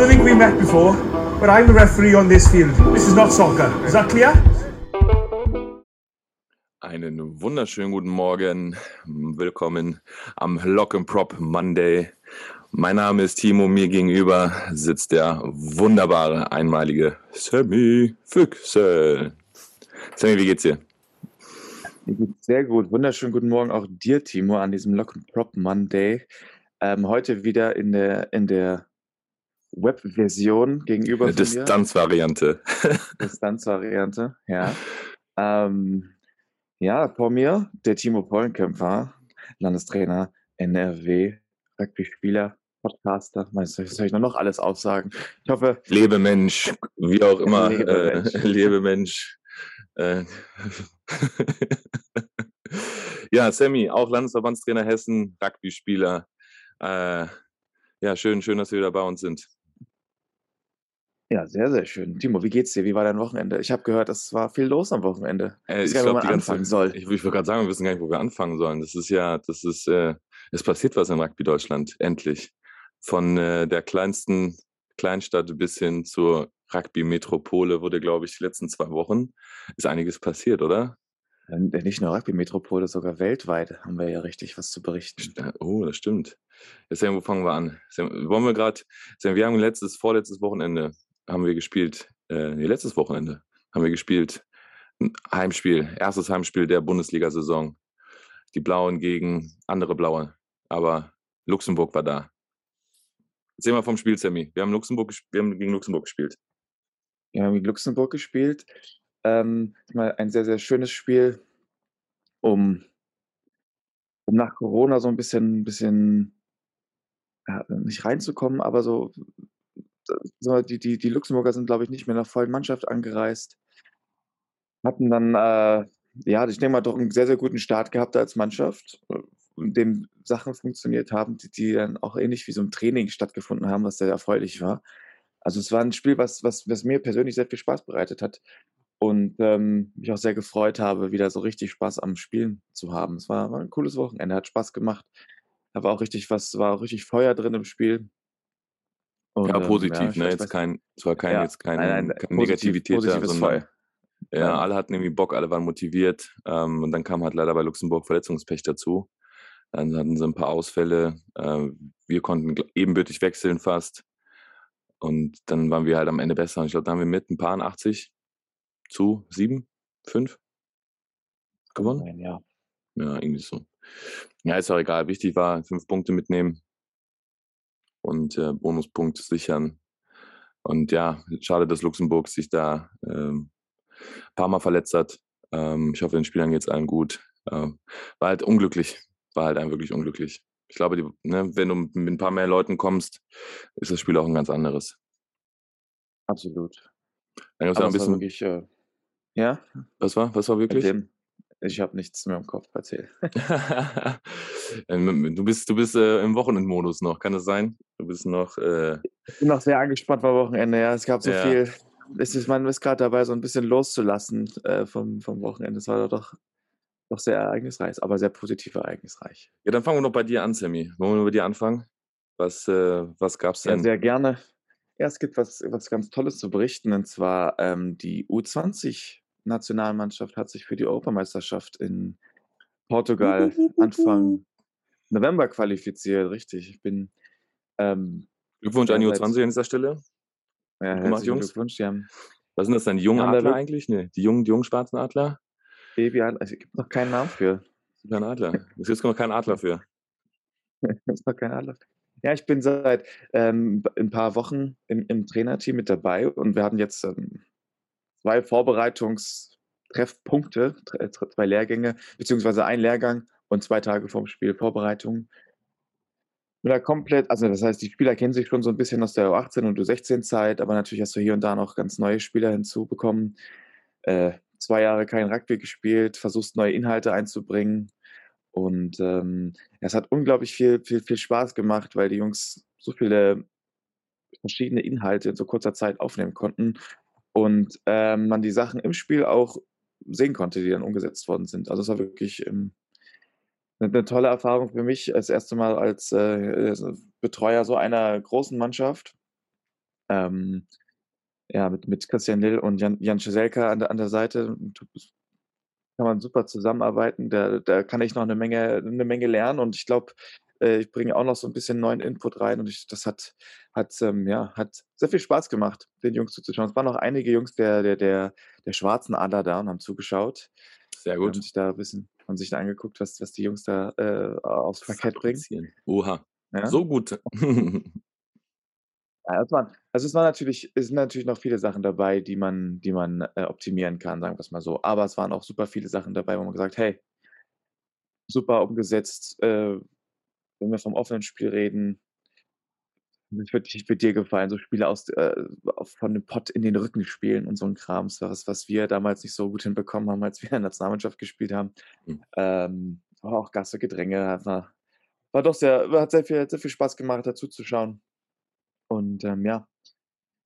don't think we met before, but I'm the referee on this field. This is not soccer. Is that clear? Einen wunderschönen guten Morgen. Willkommen am Lock and Prop Monday. Mein Name ist Timo. Mir gegenüber sitzt der wunderbare, einmalige Sammy Füchsel. Sammy, wie geht's dir? Mir geht's sehr gut. Wunderschönen guten Morgen auch dir, Timo, an diesem Lock and Prop Monday. Ähm, heute wieder in der, in der Web-Version gegenüber Eine Distanzvariante. Distanzvariante, ja. Ähm, ja, vor mir der Timo Pollenkämpfer, Landestrainer, NRW, Rugby-Spieler, Podcaster. Was soll ich noch alles aussagen? Ich hoffe. Lebemensch, wie auch immer. Lebemensch. Äh, Lebemensch. Äh. ja, Sammy, auch Landesverbandstrainer Hessen, Rugby-Spieler. Äh, ja, schön, schön, dass wir wieder bei uns sind. Ja, sehr, sehr schön. Timo, wie geht's dir? Wie war dein Wochenende? Ich habe gehört, es war viel los am Wochenende. Äh, Ich ich glaube, anfangen soll. ich, ich wollte gerade sagen, wir wissen gar nicht, wo wir anfangen sollen. Das ist ja, das ist, äh, es passiert was in Rugby Deutschland, endlich. Von äh, der kleinsten Kleinstadt bis hin zur Rugby-Metropole wurde, glaube ich, die letzten zwei Wochen ist einiges passiert, oder? Ähm, Nicht nur Rugby-Metropole, sogar weltweit haben wir ja richtig was zu berichten. Äh, Oh, das stimmt. Jetzt, Sam, wo fangen wir an? Wollen wir gerade, wir haben letztes, vorletztes Wochenende haben wir gespielt, äh, nee, letztes Wochenende haben wir gespielt, ein Heimspiel, erstes Heimspiel der Bundesliga-Saison. Die Blauen gegen andere Blaue, aber Luxemburg war da. Erzähl mal vom Spiel, Sammy. Wir haben, Luxemburg, wir haben gegen Luxemburg gespielt. Wir haben gegen Luxemburg gespielt. Ähm, mal ein sehr, sehr schönes Spiel, um, um nach Corona so ein bisschen, bisschen ja, nicht reinzukommen, aber so die, die, die Luxemburger sind, glaube ich, nicht mehr in der vollen Mannschaft angereist. Hatten dann, äh, ja, ich denke mal, doch einen sehr, sehr guten Start gehabt als Mannschaft, äh, in dem Sachen funktioniert haben, die, die dann auch ähnlich wie so ein Training stattgefunden haben, was sehr erfreulich war. Also es war ein Spiel, was, was, was mir persönlich sehr viel Spaß bereitet hat und ähm, mich auch sehr gefreut habe, wieder so richtig Spaß am Spielen zu haben. Es war, war ein cooles Wochenende, hat Spaß gemacht. Da war auch richtig was, war auch richtig Feuer drin im Spiel. Und, Ja, ähm, positiv, ich- ne? Jetzt kein, es war kein, Ja, jetzt keine, nein, nein, keine positiv- Negativität da, sondern. Ja, Ja. alle hatten irgendwie Bock, alle waren motiviert. Ähm, und dann kam halt leider bei Luxemburg Verletzungspech dazu. Dann hatten sie ein paar Ausfälle. Ähm, wir konnten ebenbürtig wechseln fast. Und dann waren wir halt am Ende besser. Und ich glaube, da haben wir mit ein paar 80 zu 7, 5 gewonnen. Nein, ja. Ja, irgendwie so. Ja, ist auch egal. Wichtig war, fünf Punkte mitnehmen und äh, Bonuspunkt sichern. Und ja, schade, dass Luxemburg sich da ähm, ein paar Mal verletzt hat. Ähm, ich hoffe, den Spielern geht es allen gut. Ähm, war halt unglücklich. War halt einfach wirklich unglücklich. Ich glaube, die, ne, wenn du mit ein paar mehr Leuten kommst, ist das Spiel auch ein ganz anderes. Absolut. Dann gab's ja ein bisschen, wirklich, äh, ja, was war, was war wirklich? Dem, ich habe nichts mehr im Kopf erzählt. Ähm, du bist, du bist äh, im Wochenendmodus noch, kann das sein? Du bist noch, äh, Ich bin noch sehr angespannt war Wochenende, ja. Es gab so Ja. viel. Es ist, man ist gerade dabei, so ein bisschen loszulassen äh, vom, vom Wochenende. Es war doch, doch sehr ereignisreich, aber sehr positiv ereignisreich. Ja, dann fangen wir noch bei dir an, Sammy. Wollen wir bei dir anfangen? Was, äh, was gab's Ja, denn? sehr gerne. Ja, es gibt was, was ganz Tolles zu berichten. Und zwar ähm, die U20-Nationalmannschaft hat sich für die Europameisterschaft in Portugal Anfang November qualifiziert. Richtig. Ich bin ähm, Glückwunsch an die Ja, seit- U20 an dieser Stelle. ja, gemacht, Jungs. Glückwunsch. Die haben Was sind das denn? Die jungen Haben Adler wirk- eigentlich? Nee, die jungen, die jungen schwarzen Adler? Baby, also es gibt noch keinen Namen für. Kein Adler. Es gibt noch keinen Adler für. ist noch kein Adler. Ja, ich bin seit ähm, ein paar Wochen im, im Trainerteam mit dabei und wir hatten jetzt ähm, zwei Vorbereitungstreffpunkte, tre- tre- zwei Lehrgänge, beziehungsweise ein Lehrgang und zwei Tage vorm Spiel Vorbereitung. Bin da komplett, also das heißt, die Spieler kennen sich schon so ein bisschen aus der U18 und U16-Zeit, aber natürlich hast du hier und da noch ganz neue Spieler hinzubekommen. Äh, zwei Jahre kein Rugby gespielt, versuchst neue Inhalte einzubringen. Und ähm, es hat unglaublich viel, viel, viel Spaß gemacht, weil die Jungs so viele verschiedene Inhalte in so kurzer Zeit aufnehmen konnten und ähm, man die Sachen im Spiel auch sehen konnte, die dann umgesetzt worden sind. Also es war wirklich ähm, eine, eine tolle Erfahrung für mich, das erste Mal als äh, Betreuer so einer großen Mannschaft. Ähm, ja, mit, mit Christian Lill und Jan, Jan Schiselka an der, an der Seite kann man super zusammenarbeiten. Da, da kann ich noch eine Menge, eine Menge lernen und ich glaube, ich bringe auch noch so ein bisschen neuen Input rein und ich, das hat, hat, ähm, ja, hat sehr viel Spaß gemacht, den Jungs zuzuschauen. Es waren noch einige Jungs der, der, der, der schwarzen Adler da und haben zugeschaut. Sehr gut. Haben sich da ein bisschen, haben sich da angeguckt, was, was die Jungs da äh, aufs Parkett bringen. Oha. Ja? So gut. Also es waren natürlich, es sind natürlich noch viele Sachen dabei, die man, die man äh, optimieren kann, sagen wir es mal so. Aber es waren auch super viele Sachen dabei, wo man gesagt, hey, super umgesetzt, äh, wenn wir vom offenen Spiel reden, das wird, wird dir gefallen, so Spiele aus, äh, von dem Pott in den Rücken spielen und so ein Kram. Das war was, was wir damals nicht so gut hinbekommen haben, als wir in der Nationalmannschaft gespielt haben. Mhm. Ähm, war auch Gasse, Gedränge, war, war doch sehr, hat sehr viel, sehr viel Spaß gemacht, dazu zu schauen. Und ähm, ja.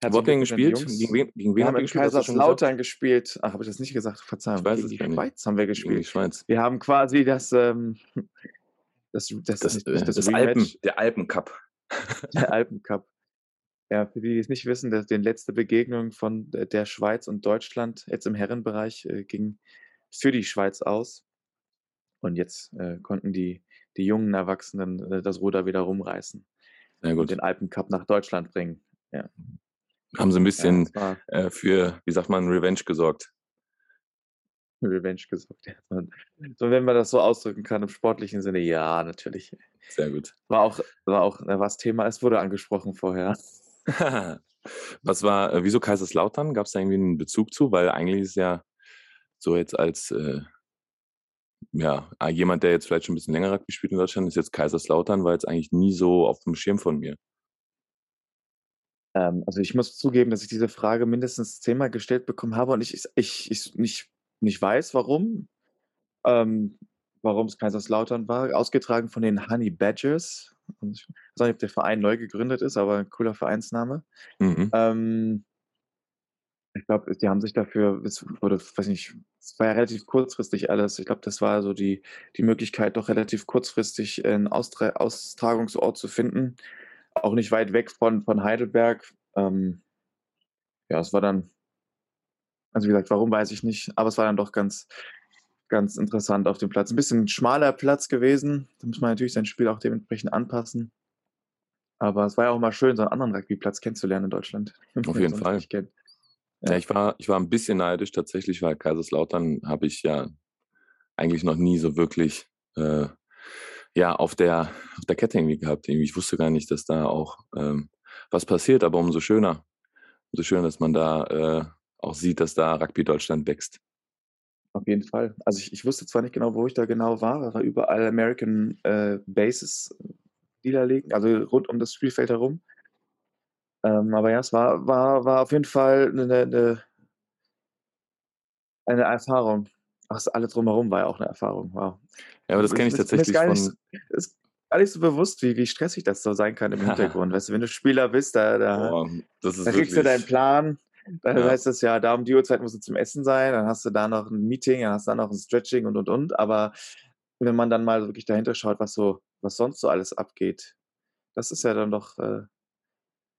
Wo habt ihr gespielt? Gegen wen, gegen wen wir haben in Kaiserslautern gespielt. Ach, habe ich das nicht gesagt? Verzeihung. Ich weiß gegen die Schweiz nicht. haben wir gespielt. Gegen die Schweiz. Wir haben quasi das, ähm, das, das, das, nicht, das, das Alpen, der Alpencup. Der Alpencup. Ja, für die, die es nicht wissen, dass die letzte Begegnung von der Schweiz und Deutschland jetzt im Herrenbereich äh, ging für die Schweiz aus. Und jetzt äh, konnten die, die jungen Erwachsenen äh, das Ruder wieder rumreißen und den Alpencup nach Deutschland bringen. Ja. Haben sie ein bisschen ja, äh, für, wie sagt man, Revenge gesorgt. Revenge gesorgt. So, wenn man das so ausdrücken kann im sportlichen Sinne, ja, natürlich. Sehr gut. War auch, war auch äh, was Thema es wurde angesprochen vorher. was war, äh, wieso Kaiserslautern? Gab es da irgendwie einen Bezug zu? Weil eigentlich ist ja so jetzt als äh, ja, ah, jemand, der jetzt vielleicht schon ein bisschen länger Rugby spielt in Deutschland, ist jetzt Kaiserslautern, war jetzt eigentlich nie so auf dem Schirm von mir. Ähm, also ich muss zugeben, dass ich diese Frage mindestens zehnmal gestellt bekommen habe und ich, ich, ich nicht, nicht weiß, warum. Ähm, warum es Kaiserslautern war. Ausgetragen von den Honey Badgers. Ich weiß nicht, ob der Verein neu gegründet ist, aber ein cooler Vereinsname. Mhm. Ähm, ich glaube, die haben sich dafür, es wurde, weiß nicht, es war ja relativ kurzfristig alles. Ich glaube, das war so die, die Möglichkeit, doch relativ kurzfristig einen Austra Austragungsort zu finden. Auch nicht weit weg von, von Heidelberg. Ähm, ja, es war dann, also wie gesagt, warum weiß ich nicht, aber es war dann doch ganz, ganz interessant auf dem Platz. Ein bisschen schmaler Platz gewesen. Da muss man natürlich sein Spiel auch dementsprechend anpassen. Aber es war ja auch mal schön, so einen anderen Rugbyplatz kennenzulernen in Deutschland. Auf jeden Fall. Ja, ich war, ich war ein bisschen neidisch tatsächlich, weil Kaiserslautern habe ich ja eigentlich noch nie so wirklich äh, ja, auf der, auf der Kette irgendwie gehabt. Irgendwie, ich wusste gar nicht, dass da auch ähm, was passiert, aber umso schöner. Umso schöner, dass man da äh, auch sieht, dass da Rugby Deutschland wächst. Auf jeden Fall. Also ich, ich wusste zwar nicht genau, wo ich da genau war, aber überall American äh, Bases, die da liegen, also rund um das Spielfeld herum. Ähm, aber ja, es war, war, war auf jeden Fall eine, eine, eine Erfahrung. Ach, alles drumherum war ja auch eine Erfahrung. Wow. Ja, aber das kenne ich tatsächlich ist gar nicht, von. Ist gar nicht so bewusst, wie, wie stressig das so sein kann im Hintergrund. weißt du, wenn du Spieler bist, da, da, Boah, da kriegst du deinen Plan. Dann ja. heißt das ja, da um die Uhrzeit musst du zum Essen sein, dann hast du da noch ein Meeting, dann hast du da noch ein Stretching und und und. Aber wenn man dann mal wirklich dahinter schaut, was so, was sonst so alles abgeht, das ist ja dann doch äh,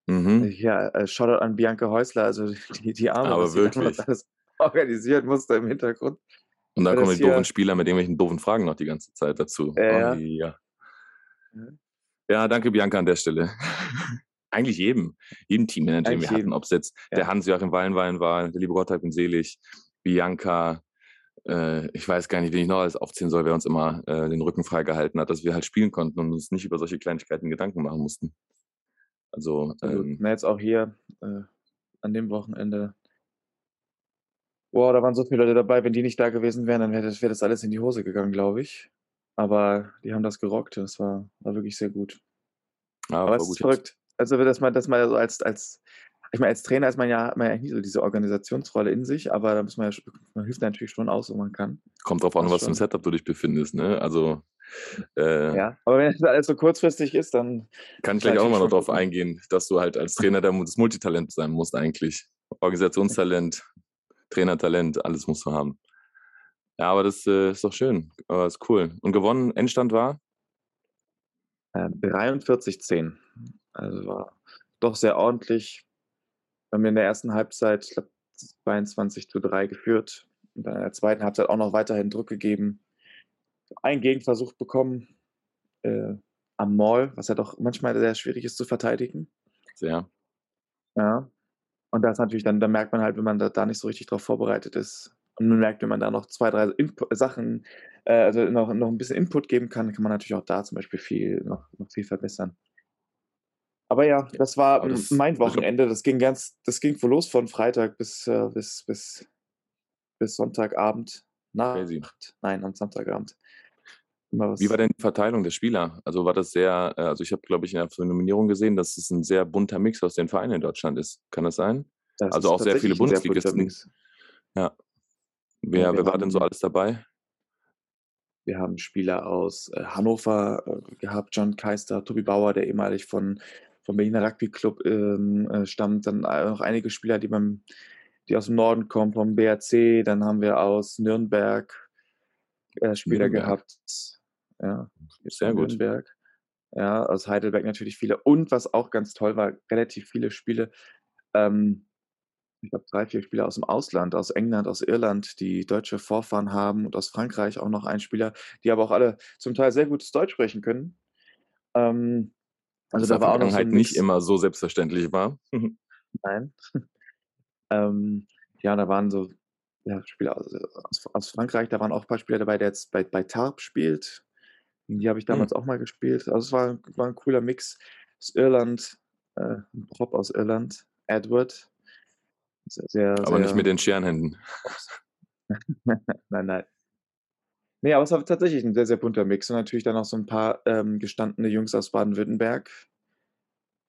Mhm. Ja, äh, Shoutout an Bianca Häusler, also die, die Arme, Aber was wirklich. alles organisiert musste im Hintergrund. Und dann kommen die doofen Spieler mit irgendwelchen doofen Fragen noch die ganze Zeit dazu. Äh, oh, ja. ja, danke Bianca an der Stelle. Eigentlich jedem, jedem Teammanager, den wir hatten, ob es jetzt ja. der Hans-Joachim Wallenwein war, der liebe Gott hat ihn selig, Bianca, äh, ich weiß gar nicht, wen ich noch alles aufziehen soll, wer uns immer äh, den Rücken freigehalten hat, dass wir halt spielen konnten und uns nicht über solche Kleinigkeiten Gedanken machen mussten. Also, ähm, Na, jetzt auch hier äh, an dem Wochenende. Boah, da waren so viele Leute dabei. Wenn die nicht da gewesen wären, dann wäre das, wär das alles in die Hose gegangen, glaube ich. Aber die haben das gerockt. Das war, war wirklich sehr gut. Ja, Aber es ist verrückt. Also, dass man das mal so als, als ich meine, als Trainer ist man ja, man ja nicht so diese Organisationsrolle in sich, aber da muss man ja, man hilft natürlich schon aus, wo man kann. Kommt drauf an, was für ein Setup du dich befindest, ne? Also äh, ja, aber wenn es alles so kurzfristig ist, dann. Kann ich gleich auch nochmal noch drauf eingehen, dass du halt als Trainer das Multitalent sein musst, eigentlich. Organisationstalent, Trainertalent, alles musst du haben. Ja, aber das äh, ist doch schön. Aber ist cool. Und gewonnen, Endstand war? Äh, 43-10. Also war doch sehr ordentlich. haben wir in der ersten Halbzeit, ich glaube, 22 zu 3 geführt und dann in der zweiten Halbzeit auch noch weiterhin Druck gegeben. Einen Gegenversuch bekommen äh, am Maul, was ja doch manchmal sehr schwierig ist zu verteidigen. Sehr. Ja. Und das natürlich dann, da merkt man halt, wenn man da, da nicht so richtig drauf vorbereitet ist. Und man merkt, wenn man da noch zwei, drei Input, Sachen, äh, also noch, noch ein bisschen Input geben kann, kann man natürlich auch da zum Beispiel viel, noch, noch viel verbessern. Aber ja, das war das, mein Wochenende. Das ging ganz, das ging wohl los von Freitag bis, äh, bis, bis, bis Sonntagabend. Nacht. Nein, am Sonntagabend. Wie war denn die Verteilung der Spieler? Also war das sehr, äh, also ich habe, glaube ich, in der Nominierung gesehen, dass es ein sehr bunter Mix aus den Vereinen in Deutschland ist. Kann das sein? Das also auch sehr viele Bundesligisten. Ja. Wer, ja, wer war denn so alles dabei? Wir haben Spieler aus äh, Hannover äh, gehabt, John Keister, Tobi Bauer, der ehemalig von vom Berliner Rugby Club ähm, äh, stammt. Dann noch einige Spieler, die, beim, die aus dem Norden kommen, vom BRC. Dann haben wir aus Nürnberg äh, Spieler Nürnberg. gehabt. Ja, sehr gut. Nürnberg. Ja, aus Heidelberg natürlich viele. Und was auch ganz toll war, relativ viele Spiele. Ähm, ich glaube, drei, vier Spieler aus dem Ausland, aus England, aus Irland, die deutsche Vorfahren haben und aus Frankreich auch noch ein Spieler, die aber auch alle zum Teil sehr gutes Deutsch sprechen können. Ähm, also das da war auch noch so nicht immer so selbstverständlich war. Nein. ähm, ja, da waren so ja, Spieler aus, aus, aus, Frankreich, da waren auch ein paar Spieler dabei, der jetzt bei, bei Tarp spielt. Die habe ich damals mhm. auch mal gespielt. Also es war, war ein cooler Mix. Aus Irland, äh, ein Prop aus Irland, Edward. Sehr, sehr, aber sehr, nicht mit den Scherenhänden. nein, nein. Nee, aber es war tatsächlich ein sehr, sehr bunter Mix und natürlich dann auch so ein paar ähm, gestandene Jungs aus Baden-Württemberg,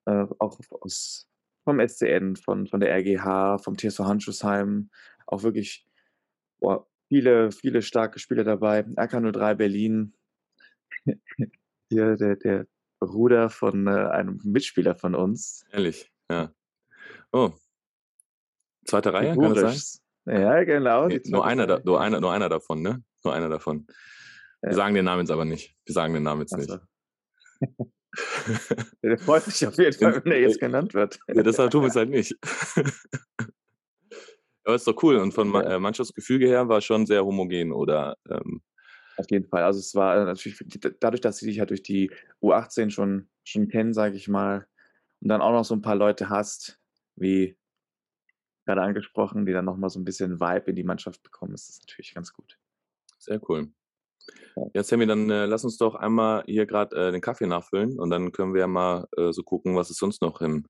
äh, auch aus, vom SCN, von, von der RGH, vom TSV Handschussheim, auch wirklich boah, viele, viele starke Spieler dabei. RK03 Berlin, hier der, der Bruder von äh, einem Mitspieler von uns. Ehrlich, ja. Oh. Zweite Reihe, kann das sein? Ja, genau. Nee, nur, einer da, nur, einer, nur einer davon, ne? Nur einer davon. Wir ja. sagen den Namen jetzt aber nicht. Wir sagen den Namen jetzt nicht. der freut sich auf jeden Fall, wenn er jetzt genannt wird. ja, deshalb tun wir es halt nicht. aber ist doch cool. Und von ja. Äh, Mannschaftsgefüge her war schon sehr homogen, oder? Ähm, auf jeden Fall. Also es war natürlich dadurch, dass sie dich halt durch die U18 schon, schon kennen, sage ich mal, und dann auch noch so ein paar Leute hast, wie gerade angesprochen, die dann nochmal so ein bisschen Vibe in die Mannschaft bekommen, ist das natürlich ganz gut. Sehr cool. Ja, Sammy, dann äh, lass uns doch einmal hier gerade äh, den Kaffee nachfüllen und dann können wir ja mal äh, so gucken, was es sonst noch im,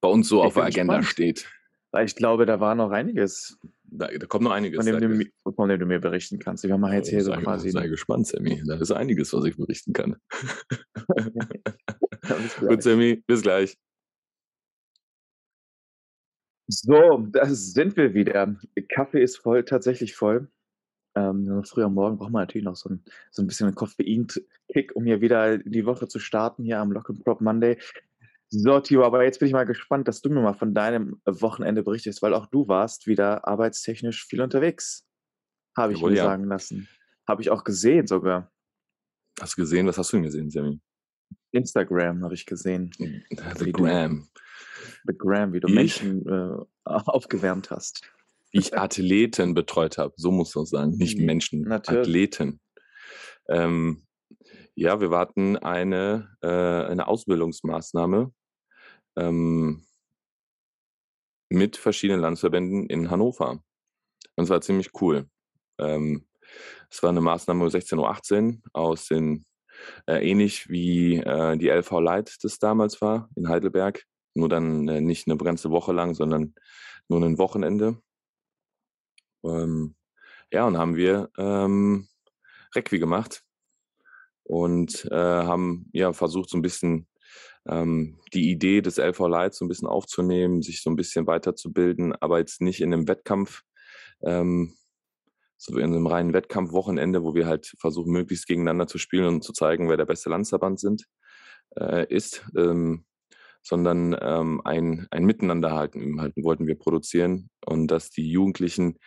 bei uns so ich auf der Agenda spannend. steht. Weil ich glaube, da war noch einiges. Da, da kommt noch einiges. Von dem, du, von dem, du, mir berichten kannst. Wir haben jetzt hier so quasi. Sei gespannt, Sammy. Da ist einiges, was ich berichten kann. Gut, Sammy, bis gleich. So, da sind wir wieder. Kaffee ist voll, tatsächlich voll. Ähm, früh am Morgen braucht man natürlich noch so ein, so ein bisschen einen Koffein-Kick, um hier wieder die Woche zu starten, hier am Lock and Prop Monday. So, Tio, aber jetzt bin ich mal gespannt, dass du mir mal von deinem Wochenende berichtest, weil auch du warst wieder arbeitstechnisch viel unterwegs. Habe ich Jawohl, mir ja. sagen lassen. Habe ich auch gesehen sogar. Hast du gesehen? Was hast du denn gesehen, Sammy? Instagram habe ich gesehen. The Gram. The Gram, wie du ich? Menschen äh, aufgewärmt hast wie ich Athleten betreut habe. So muss man sagen, nicht mhm. Menschen, Natürlich. Athleten. Ähm, ja, wir warten eine, äh, eine Ausbildungsmaßnahme ähm, mit verschiedenen Landesverbänden in Hannover. Und es war ziemlich cool. Ähm, es war eine Maßnahme 16.18 Uhr aus den, äh, ähnlich wie äh, die LV Light das damals war in Heidelberg. Nur dann äh, nicht eine ganze Woche lang, sondern nur ein Wochenende. Ähm, ja, und haben wir ähm, Requi gemacht und äh, haben ja versucht, so ein bisschen ähm, die Idee des LV Light so ein bisschen aufzunehmen, sich so ein bisschen weiterzubilden, aber jetzt nicht in einem Wettkampf, ähm, so in einem reinen Wettkampfwochenende, wo wir halt versuchen, möglichst gegeneinander zu spielen und zu zeigen, wer der beste Landesverband sind, äh, ist, ähm, sondern ähm, ein, ein Miteinander halten, halten wollten wir produzieren und dass die Jugendlichen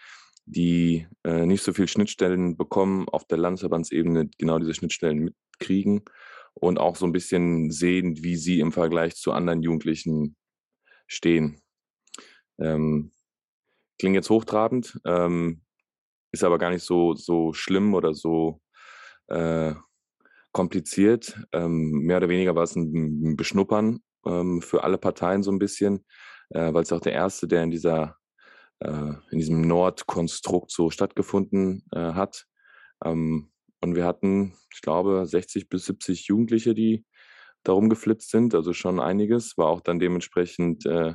die äh, nicht so viel Schnittstellen bekommen, auf der Landesverbandsebene genau diese Schnittstellen mitkriegen und auch so ein bisschen sehen, wie sie im Vergleich zu anderen Jugendlichen stehen. Ähm, klingt jetzt hochtrabend, ähm, ist aber gar nicht so, so schlimm oder so äh, kompliziert. Ähm, mehr oder weniger war es ein, Beschnuppern ähm, für alle Parteien so ein bisschen, äh, weil es auch der erste, der in dieser äh, in diesem Nordkonstrukt so stattgefunden äh, hat. Ähm, und wir hatten, ich glaube, 60 bis 70 Jugendliche, die darum geflitzt sind, also schon einiges. War auch dann dementsprechend äh,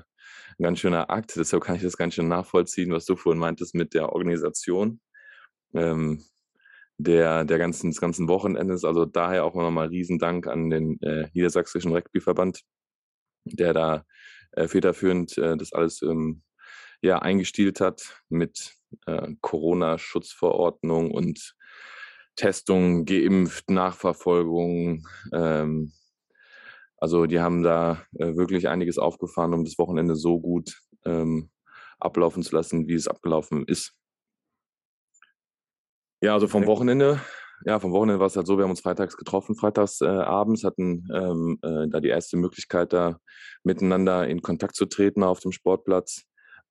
ein ganz schöner Akt. Deshalb kann ich das ganz schön nachvollziehen, was du vorhin meintest mit der Organisation ähm, der, der ganzen, des ganzen Wochenendes. Also daher auch nochmal Riesendank an den äh, Niedersächsischen Rugbyverband, der da äh, federführend äh, das alles ähm, ja, eingestielt hat mit äh, Corona-Schutzverordnung und Testung, geimpft, Nachverfolgung. Ähm, also die haben da äh, wirklich einiges aufgefahren, um das Wochenende so gut ähm, ablaufen zu lassen, wie es abgelaufen ist. Ja, also vom Wochenende, ja, vom Wochenende war es halt so, wir haben uns freitags getroffen, freitags äh, abends, hatten ähm, äh, da die erste Möglichkeit, da miteinander in Kontakt zu treten auf dem Sportplatz,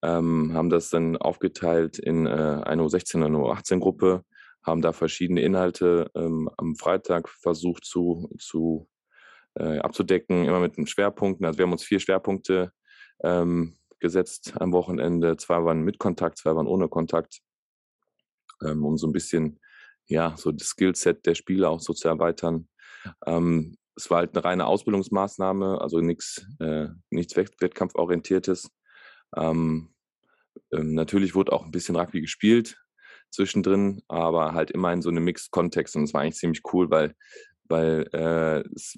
ähm, haben das dann aufgeteilt in äh, eine U16 und eine U18 Gruppe, haben da verschiedene Inhalte ähm, am Freitag versucht zu, zu äh, abzudecken, immer mit den Schwerpunkten. Also wir haben uns vier Schwerpunkte ähm, gesetzt am Wochenende. Zwei waren mit Kontakt, zwei waren ohne Kontakt, ähm, um so ein bisschen, ja, so das Skillset der Spieler auch so zu erweitern. Ähm, es war halt eine reine Ausbildungsmaßnahme, also nichts, äh, nichts Wettkampforientiertes. Ähm, ähm, natürlich wurde auch ein bisschen Rugby gespielt zwischendrin, aber halt immer in so einem Mixed-Kontext und es war eigentlich ziemlich cool, weil, weil äh, es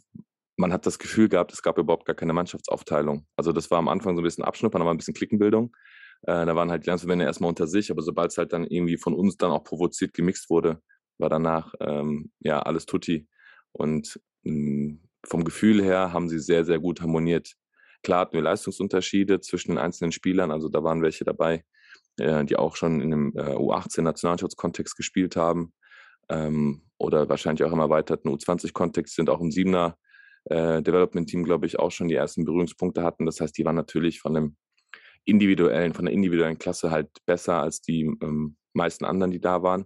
man hat das Gefühl gehabt, es gab überhaupt gar keine Mannschaftsaufteilung. Also das war am Anfang so ein bisschen Abschnuppern, aber ein bisschen Klickenbildung. Äh, da waren halt die Landsverbände erstmal unter sich, aber sobald es halt dann irgendwie von uns dann auch provoziert gemixt wurde, war danach ähm, ja alles tutti. Und mh, hm, vom Gefühl her haben sie sehr, sehr gut harmoniert. Klar hatten wir Leistungsunterschiede zwischen den einzelnen Spielern, also da waren welche dabei, äh, die auch schon in einem äh, U18-Nationalschutz-Kontext gespielt haben ähm, oder wahrscheinlich auch im erweiterten U20-Kontext sind auch im Siebener äh, Development Team, glaube ich, auch schon die ersten Berührungspunkte hatten. Das heißt, die waren natürlich von dem individuellen, von der individuellen Klasse halt besser als die ähm, meisten anderen, die da waren.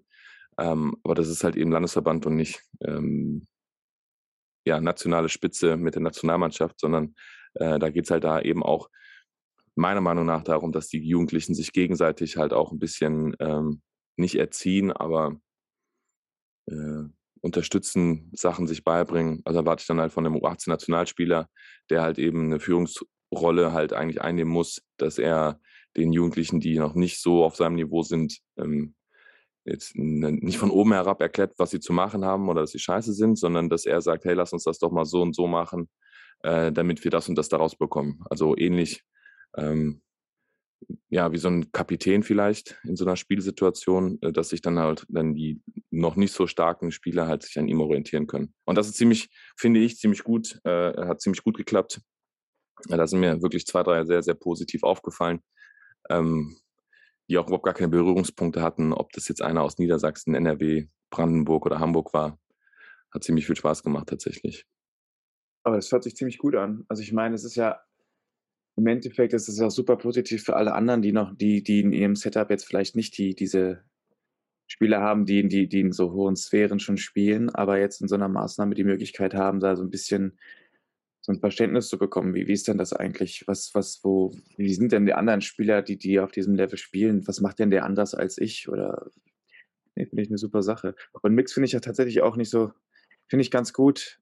Ähm, aber das ist halt eben Landesverband und nicht ähm, ja, nationale Spitze mit der Nationalmannschaft, sondern äh, da geht es halt da eben auch meiner Meinung nach darum, dass die Jugendlichen sich gegenseitig halt auch ein bisschen ähm, nicht erziehen, aber äh, unterstützen, Sachen sich beibringen. Also erwarte ich dann halt von einem U18-Nationalspieler, der halt eben eine Führungsrolle halt eigentlich einnehmen muss, dass er den Jugendlichen, die noch nicht so auf seinem Niveau sind, ähm, jetzt nicht von oben herab erklärt, was sie zu machen haben oder dass sie scheiße sind, sondern dass er sagt, hey, lass uns das doch mal so und so machen, äh, damit wir das und das daraus bekommen. Also ähnlich ähm, ja, wie so ein Kapitän vielleicht in so einer Spielsituation, äh, dass sich dann halt dann die noch nicht so starken Spieler halt sich an ihm orientieren können. Und das ist ziemlich, finde ich, ziemlich gut, äh, hat ziemlich gut geklappt. Da sind mir wirklich zwei, drei sehr, sehr positiv aufgefallen, ähm, die auch überhaupt gar keine Berührungspunkte hatten, ob das jetzt einer aus Niedersachsen, NRW, Brandenburg oder Hamburg war. Hat ziemlich viel Spaß gemacht tatsächlich. Aber es hört sich ziemlich gut an. Also ich meine, es ist ja im Endeffekt ist es auch super positiv für alle anderen, die noch, die, die in ihrem Setup jetzt vielleicht nicht die, diese Spieler haben, die, die, die in so hohen Sphären schon spielen, aber jetzt in so einer Maßnahme die Möglichkeit haben, da so ein bisschen ein Verständnis zu bekommen. Wie, wie ist denn das eigentlich? Was, was, wo, wie sind denn die anderen Spieler, die, die auf diesem Level spielen? Was macht denn der anders als ich? Oder nee, finde ich eine super Sache. Und Mix finde ich ja tatsächlich auch nicht so, finde ich ganz gut,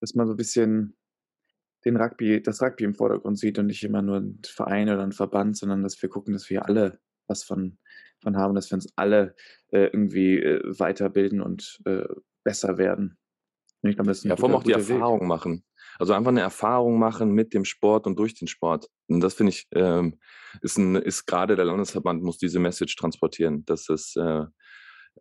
dass man so ein bisschen den Rugby, das Rugby im Vordergrund sieht und nicht immer nur ein Verein oder ein Verband, sondern dass wir gucken, dass wir alle was von, von haben, dass wir uns alle äh, irgendwie äh, weiterbilden und äh, besser werden. ich glaube, das ist ein ja, vor allem auch die Erfahrung Weg. machen. Also einfach eine Erfahrung machen mit dem Sport und durch den Sport. Und das finde ich, ähm, ist, ein, ist gerade der Landesverband muss diese Message transportieren. Dass es äh,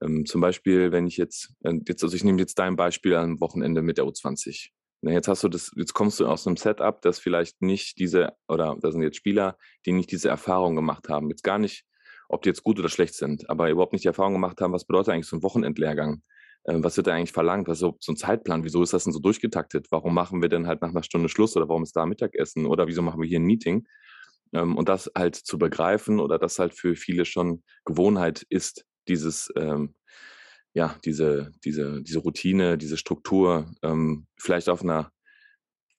ähm, zum Beispiel, wenn ich jetzt, äh, jetzt, also ich nehme jetzt dein Beispiel am Wochenende mit der U20. Jetzt hast du das, jetzt kommst du aus einem Setup, das vielleicht nicht diese, oder da sind jetzt Spieler, die nicht diese Erfahrung gemacht haben. Jetzt gar nicht, ob die jetzt gut oder schlecht sind, aber überhaupt nicht die Erfahrung gemacht haben, was bedeutet eigentlich so ein Wochenendlehrgang? Äh, was wird da eigentlich verlangt? Was ist so ein Zeitplan? Wieso ist das denn so durchgetaktet? Warum machen wir denn halt nach einer Stunde Schluss oder warum ist da Mittagessen oder wieso machen wir hier ein Meeting? Ähm, und das halt zu begreifen oder das halt für viele schon Gewohnheit ist, dieses, ähm, ja, diese, diese, diese Routine, diese Struktur, ähm, vielleicht auf einer,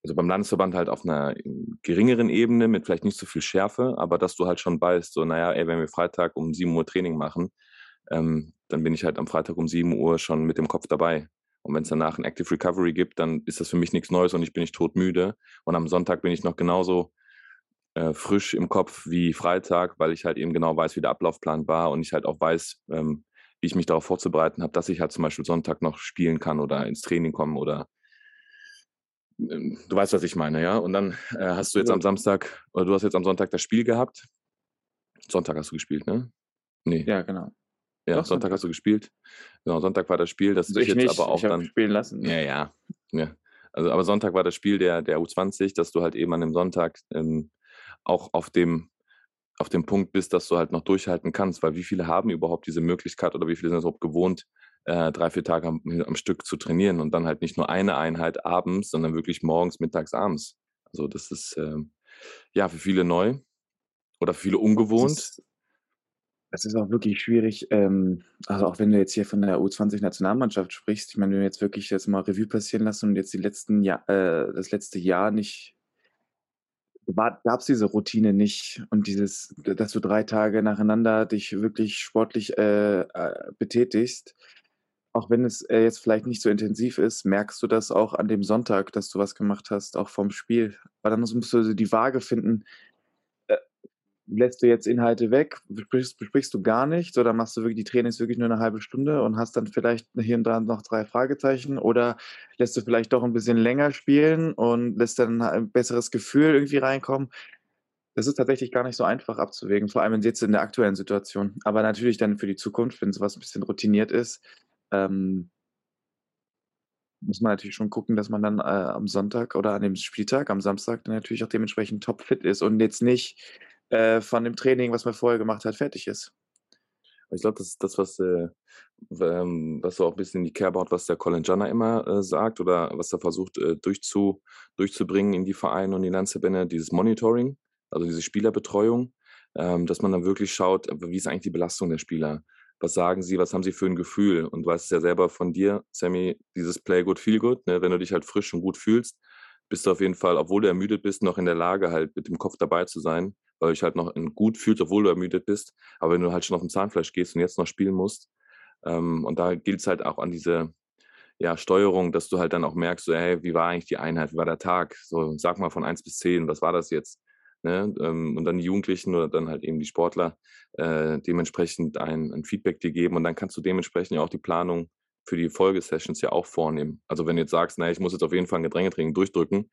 also beim Landesverband halt auf einer geringeren Ebene mit vielleicht nicht so viel Schärfe, aber dass du halt schon weißt, so, naja, ey, wenn wir Freitag um 7 Uhr Training machen, ähm, dann bin ich halt am Freitag um 7 Uhr schon mit dem Kopf dabei. Und wenn es danach ein Active Recovery gibt, dann ist das für mich nichts Neues und ich bin nicht todmüde. Und am Sonntag bin ich noch genauso äh, frisch im Kopf wie Freitag, weil ich halt eben genau weiß, wie der Ablaufplan war und ich halt auch weiß, ähm, wie ich mich darauf vorzubereiten habe, dass ich halt zum Beispiel Sonntag noch spielen kann oder ins Training kommen oder ähm, du weißt, was ich meine, ja. Und dann äh, hast du jetzt am Samstag oder du hast jetzt am Sonntag das Spiel gehabt. Sonntag hast du gespielt, ne? Nee. Ja, genau. Ja, Doch, Sonntag hast du gespielt. Genau, Sonntag war das Spiel, das ich jetzt nicht. aber auch ich dann spielen lassen. Ja, ja, ja. Also, aber Sonntag war das Spiel der, der U20, dass du halt eben an dem Sonntag ähm, auch auf dem, auf dem Punkt bist, dass du halt noch durchhalten kannst, weil wie viele haben überhaupt diese Möglichkeit oder wie viele sind es überhaupt gewohnt, äh, drei, vier Tage am, am Stück zu trainieren und dann halt nicht nur eine Einheit abends, sondern wirklich morgens, mittags, abends. Also das ist ähm, ja für viele neu oder für viele ungewohnt. Es ist auch wirklich schwierig, ähm, also auch wenn du jetzt hier von der U20-Nationalmannschaft sprichst, ich meine, wenn wir jetzt wirklich jetzt mal Revue passieren lassen und jetzt die letzten Jahr, äh, das letzte Jahr nicht, gab es diese Routine nicht und dieses, dass du drei Tage nacheinander dich wirklich sportlich äh, äh, betätigst, auch wenn es äh, jetzt vielleicht nicht so intensiv ist, merkst du das auch an dem Sonntag, dass du was gemacht hast, auch vom Spiel. Weil dann musst du die Waage finden, lässt du jetzt Inhalte weg, besprichst, besprichst, du gar nicht oder machst du wirklich die Trainings wirklich nur eine halbe Stunde und hast dann vielleicht hier und da noch drei Fragezeichen oder lässt du vielleicht doch ein bisschen länger spielen und lässt dann ein besseres Gefühl irgendwie reinkommen. Das ist tatsächlich gar nicht so einfach abzuwägen, vor allem jetzt in der aktuellen Situation. Aber natürlich dann für die Zukunft, wenn sowas ein bisschen routiniert ist, ähm, muss man natürlich schon gucken, dass man dann äh, am Sonntag oder an dem Spieltag, am Samstag, dann natürlich auch dementsprechend topfit ist und jetzt nicht äh, von dem Training, was man vorher gemacht hat, fertig ist. Ich glaube, das ist das, was, äh, ähm, was so auch ein bisschen in die Kerbe haut, was der Colin Janner immer äh, sagt oder was er versucht äh, durchzu, durchzubringen in die Vereine und die Landesverbände, dieses Monitoring, also diese Spielerbetreuung, ähm, dass man dann wirklich schaut, wie ist eigentlich die Belastung der Spieler? Was sagen sie, was haben sie für ein Gefühl? Und du weißt es ja selber von dir, Sammy, dieses Play good, feel good, ne? wenn du dich halt frisch und gut fühlst, bist du auf jeden Fall, obwohl du ermüdet bist, noch in der Lage, halt mit dem Kopf dabei zu sein weil du dich halt noch gut fühlst, obwohl du ermüdet bist. Aber wenn du halt schon auf dem Zahnfleisch gehst und jetzt noch spielen musst, ähm, und da gilt es halt auch an diese ja, Steuerung, dass du halt dann auch merkst, so, hey, wie war eigentlich die Einheit, wie war der Tag? So, sag mal von 1 bis 10, was war das jetzt? Ne? Ähm, und dann die Jugendlichen oder dann halt eben die Sportler äh, dementsprechend ein, ein Feedback dir geben und dann kannst du dementsprechend ja auch die Planung für die Folgesessions ja auch vornehmen. Also wenn du jetzt sagst, naja, ich muss jetzt auf jeden Fall ein Gedrängetraining durchdrücken,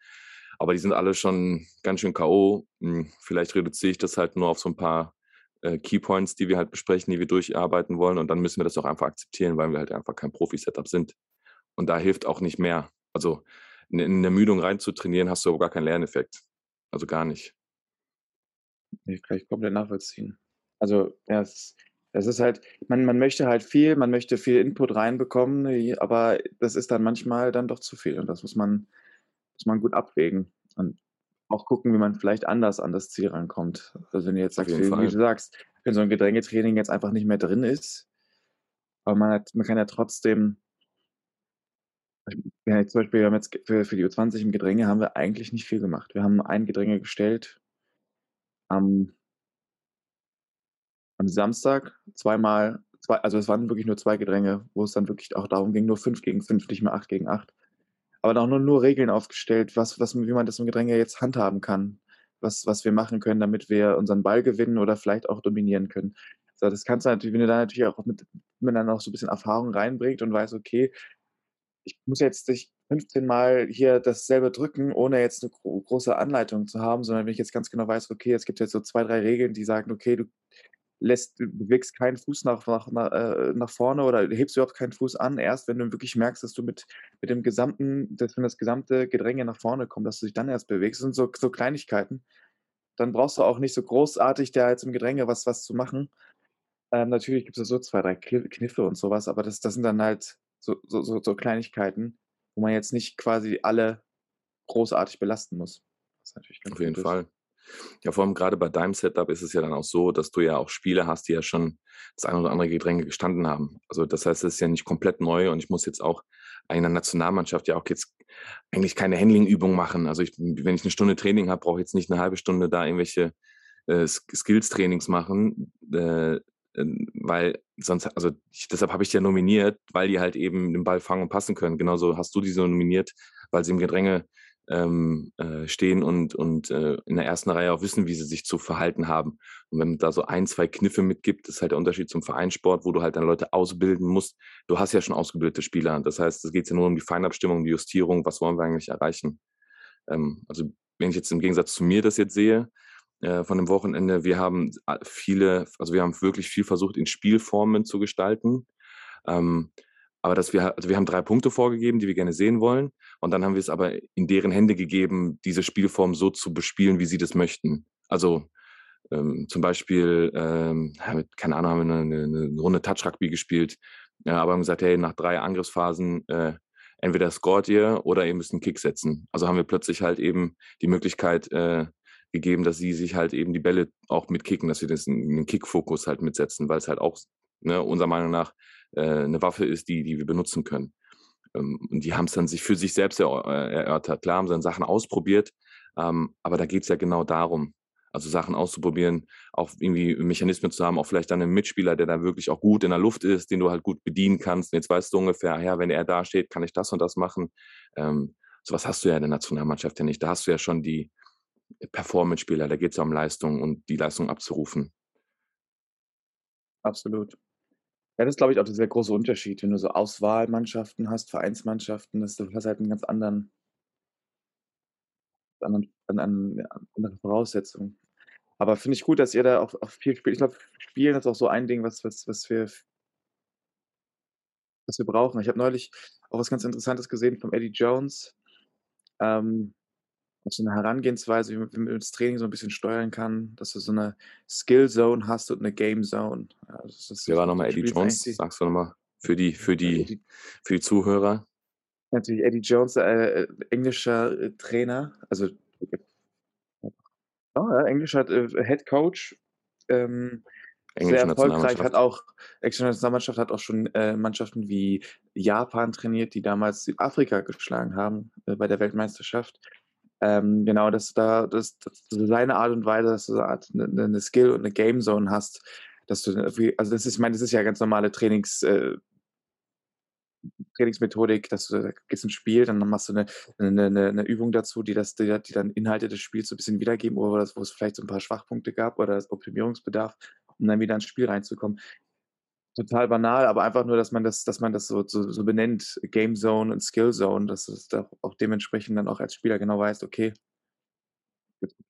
aber die sind alle schon ganz schön K.O. Hm, vielleicht reduziere ich das halt nur auf so ein paar äh, Keypoints, die wir halt besprechen, die wir durcharbeiten wollen. Und dann müssen wir das auch einfach akzeptieren, weil wir halt einfach kein Profi-Setup sind. Und da hilft auch nicht mehr. Also in, in eine Ermüdung reinzutrainieren, hast du aber gar keinen Lerneffekt. Also gar nicht. Nee, kann ich komplett nachvollziehen. Also, ja, es, es ist halt, man, man möchte halt viel, man möchte viel Input reinbekommen, aber das ist dann manchmal dann doch zu viel. Und das muss man, muss man gut abwägen und auch gucken, wie man vielleicht anders an das Ziel rankommt. Also wenn du jetzt sagst, wie, du sagst, wenn so ein Gedrängetraining jetzt einfach nicht mehr drin ist, aber man, hat, man kann ja trotzdem, ja, zum Beispiel, wir haben jetzt für, für die U20 im Gedränge haben wir eigentlich nicht viel gemacht. Wir haben ein Gedränge gestellt am, am Samstag, zweimal, zwei, also es waren wirklich nur zwei Gedränge, wo es dann wirklich auch darum ging, nur fünf gegen fünf, nicht mehr acht gegen acht aber auch nur, nur Regeln aufgestellt, was, was, wie man das im Gedränge jetzt handhaben kann, was, was wir machen können, damit wir unseren Ball gewinnen oder vielleicht auch dominieren können. So, das kannst du natürlich, wenn du da natürlich auch mit, wenn dann auch so ein bisschen Erfahrung reinbringt und weißt, okay, ich muss jetzt dich 15 Mal hier dasselbe drücken, ohne jetzt eine große Anleitung zu haben, sondern wenn ich jetzt ganz genau weiß, okay, es gibt jetzt so zwei, drei Regeln, die sagen, okay, du lässt, du bewegst keinen Fuß nach, nach, nach, äh, nach vorne oder hebst überhaupt keinen Fuß an, erst wenn du wirklich merkst, dass du mit, mit dem gesamten, dass wenn das gesamte Gedränge nach vorne kommt, dass du dich dann erst bewegst. Das sind so, so Kleinigkeiten. Dann brauchst du auch nicht so großartig da jetzt im Gedränge was, was zu machen. Ähm, natürlich gibt es so zwei, drei Kniffe und sowas, aber das, das sind dann halt so, so, so, so Kleinigkeiten, wo man jetzt nicht quasi alle großartig belasten muss. Auf jeden. Fall. Ja, vor allem gerade bei deinem Setup ist es ja dann auch so, dass du ja auch Spiele hast, die ja schon das eine oder andere Gedränge gestanden haben. Also das heißt, es ist ja nicht komplett neu und ich muss jetzt auch in der Nationalmannschaft ja auch jetzt eigentlich keine Handling-Übung machen. Also ich, wenn ich eine Stunde Training habe, brauche ich jetzt nicht eine halbe Stunde da irgendwelche äh, Skills-Trainings machen, äh, weil sonst, also ich, deshalb habe ich die ja nominiert, weil die halt eben den Ball fangen und passen können. Genauso hast du die so nominiert, weil sie im Gedränge ähm, äh, stehen und, und äh, in der ersten Reihe auch wissen, wie sie sich zu verhalten haben. Und wenn man da so ein, zwei Kniffe mitgibt, ist halt der Unterschied zum Vereinssport, wo du halt dann Leute ausbilden musst. Du hast ja schon ausgebildete Spieler. Das heißt, es geht ja nur um die Feinabstimmung, die Justierung, was wollen wir eigentlich erreichen. Ähm, also wenn ich jetzt im Gegensatz zu mir das jetzt sehe, äh, von dem Wochenende, wir haben viele, also wir haben wirklich viel versucht, in Spielformen zu gestalten. Ähm, aber dass wir, also wir haben drei Punkte vorgegeben, die wir gerne sehen wollen. Und dann haben wir es aber in deren Hände gegeben, diese Spielform so zu bespielen, wie sie das möchten. Also ähm, zum Beispiel, ähm, keine Ahnung, haben wir eine, eine Runde Touch-Rugby gespielt, ja, aber haben gesagt, hey, nach drei Angriffsphasen, äh, entweder scoret ihr oder ihr müsst einen Kick setzen. Also haben wir plötzlich halt eben die Möglichkeit äh, gegeben, dass sie sich halt eben die Bälle auch mitkicken, dass wir das in den Kick-Fokus halt mitsetzen, weil es halt auch ne, unserer Meinung nach äh, eine Waffe ist, die, die wir benutzen können. Ähm, und die haben es dann sich für sich selbst er, äh, erörtert. Klar haben sie dann Sachen ausprobiert, ähm, aber da geht es ja genau darum. Also Sachen auszuprobieren, auch irgendwie Mechanismen zu haben, auch vielleicht dann einen Mitspieler, der da wirklich auch gut in der Luft ist, den du halt gut bedienen kannst. Und jetzt weißt du ungefähr, ja, wenn er da steht, kann ich das und das machen. Ähm, sowas hast du ja in der Nationalmannschaft ja nicht. Da hast du ja schon die Performance-Spieler, da geht es ja um Leistung und die Leistung abzurufen. Absolut. Ja, das ist, glaube ich, auch der sehr große Unterschied. Wenn du so Auswahlmannschaften hast, Vereinsmannschaften, das, du hast halt einen ganz anderen, anderen, anderen andere Voraussetzungen. Aber finde ich gut, dass ihr da auch, auch viel spielt. Ich glaube, Spielen ist auch so ein Ding, was, was, was wir was wir brauchen. Ich habe neulich auch was ganz Interessantes gesehen vom Eddie Jones. Ähm, so eine Herangehensweise, wie man, wie man das Training so ein bisschen steuern kann, dass du so eine Skill Zone hast und eine Game Zone. Also Wer war nochmal Eddie Jones? Sagst du nochmal für die, für die, für die Zuhörer? Natürlich Eddie Jones, äh, äh englischer äh, Trainer, also oh, ja, englischer äh, Head Coach, ähm, sehr erfolgreich, hat auch, englische Nationalmannschaft hat auch schon äh, Mannschaften wie Japan trainiert, die damals Südafrika geschlagen haben äh, bei der Weltmeisterschaft. Ähm, genau, dass du da, dass, dass seine Art und Weise, dass du eine, eine, eine Skill und eine Game Zone hast, dass du, also das ist, ich meine, das ist ja ganz normale Trainings, äh, Trainingsmethodik, dass du da gehst ins Spiel, dann machst du eine, eine, eine Übung dazu, die, das, die, die dann Inhalte des Spiels so ein bisschen wiedergeben, oder wo es vielleicht so ein paar Schwachpunkte gab oder Optimierungsbedarf, um dann wieder ins Spiel reinzukommen total banal, aber einfach nur, dass man das, dass man das so, so, so benennt, Game Zone und Skill Zone, dass es da auch dementsprechend dann auch als Spieler genau weiß, okay,